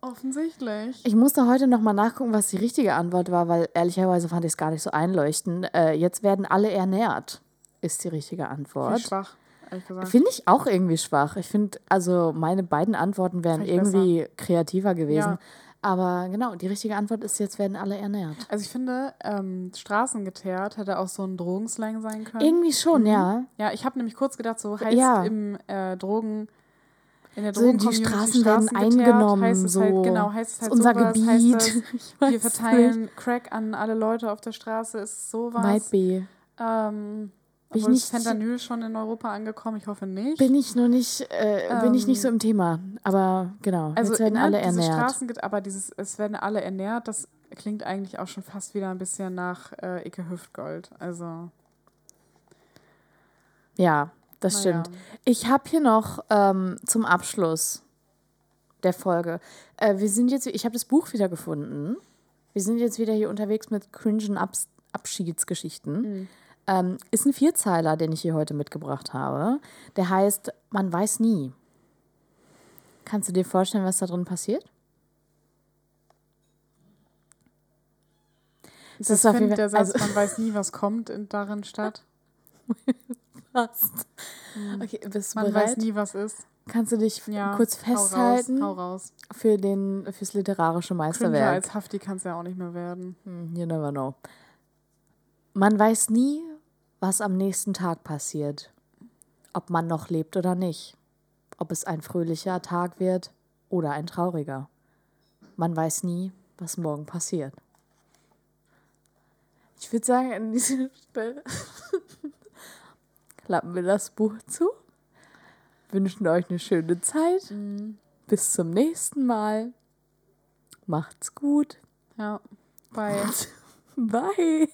Offensichtlich. Ich musste heute nochmal nachgucken, was die richtige Antwort war, weil ehrlicherweise fand ich es gar nicht so einleuchtend. Äh, jetzt werden alle ernährt, ist die richtige Antwort. Finde schwach, ehrlich gesagt. Finde ich auch irgendwie schwach. Ich finde, also meine beiden Antworten wären irgendwie besser. kreativer gewesen. Ja. Aber genau, die richtige Antwort ist, jetzt werden alle ernährt. Also ich finde, ähm, Straßengeteert hätte auch so ein Drogenslang sein können. Irgendwie schon, mhm. ja. Ja, ich habe nämlich kurz gedacht, so heißt ja. im äh, Drogen in der so die Straßen werden eingenommen. Heißt es so. halt, genau, heißt es halt unser sowas, Gebiet. Heißt das, [LAUGHS] wir verteilen nicht. Crack an alle Leute auf der Straße, ist sowas. Might be. Ähm, bin ich nicht, Fentanyl schon in Europa angekommen? Ich hoffe nicht. Bin ich noch nicht, äh, ähm, bin ich nicht so im Thema. Aber genau, also jetzt werden alle ernährt. Straßen, aber dieses, es werden alle ernährt, das klingt eigentlich auch schon fast wieder ein bisschen nach äh, Icke Hüftgold. Also. Ja, das naja. stimmt. Ich habe hier noch ähm, zum Abschluss der Folge. Äh, wir sind jetzt, ich habe das Buch wieder gefunden. Wir sind jetzt wieder hier unterwegs mit cringen Abs Abschiedsgeschichten. Mhm. Ähm, ist ein Vierzeiler, den ich hier heute mitgebracht habe. Der heißt Man weiß nie. Kannst du dir vorstellen, was da drin passiert? Das, das findet der Satz, also, man weiß nie, was kommt in, darin statt. [LAUGHS] Fast. Hm. Okay, bist du Man bereit? weiß nie, was ist. Kannst du dich ja, kurz festhalten? Hau raus, hau raus. Für den, fürs literarische Meisterwerk. Cringer als Hafti kann es ja auch nicht mehr werden. Hm, you never know. Man weiß nie, was am nächsten Tag passiert. Ob man noch lebt oder nicht. Ob es ein fröhlicher Tag wird oder ein trauriger. Man weiß nie, was morgen passiert. Ich würde sagen, an dieser Stelle [LAUGHS] klappen wir das Buch zu, wünschen euch eine schöne Zeit. Mhm. Bis zum nächsten Mal. Macht's gut. Ja. Bye. [LAUGHS] Bye.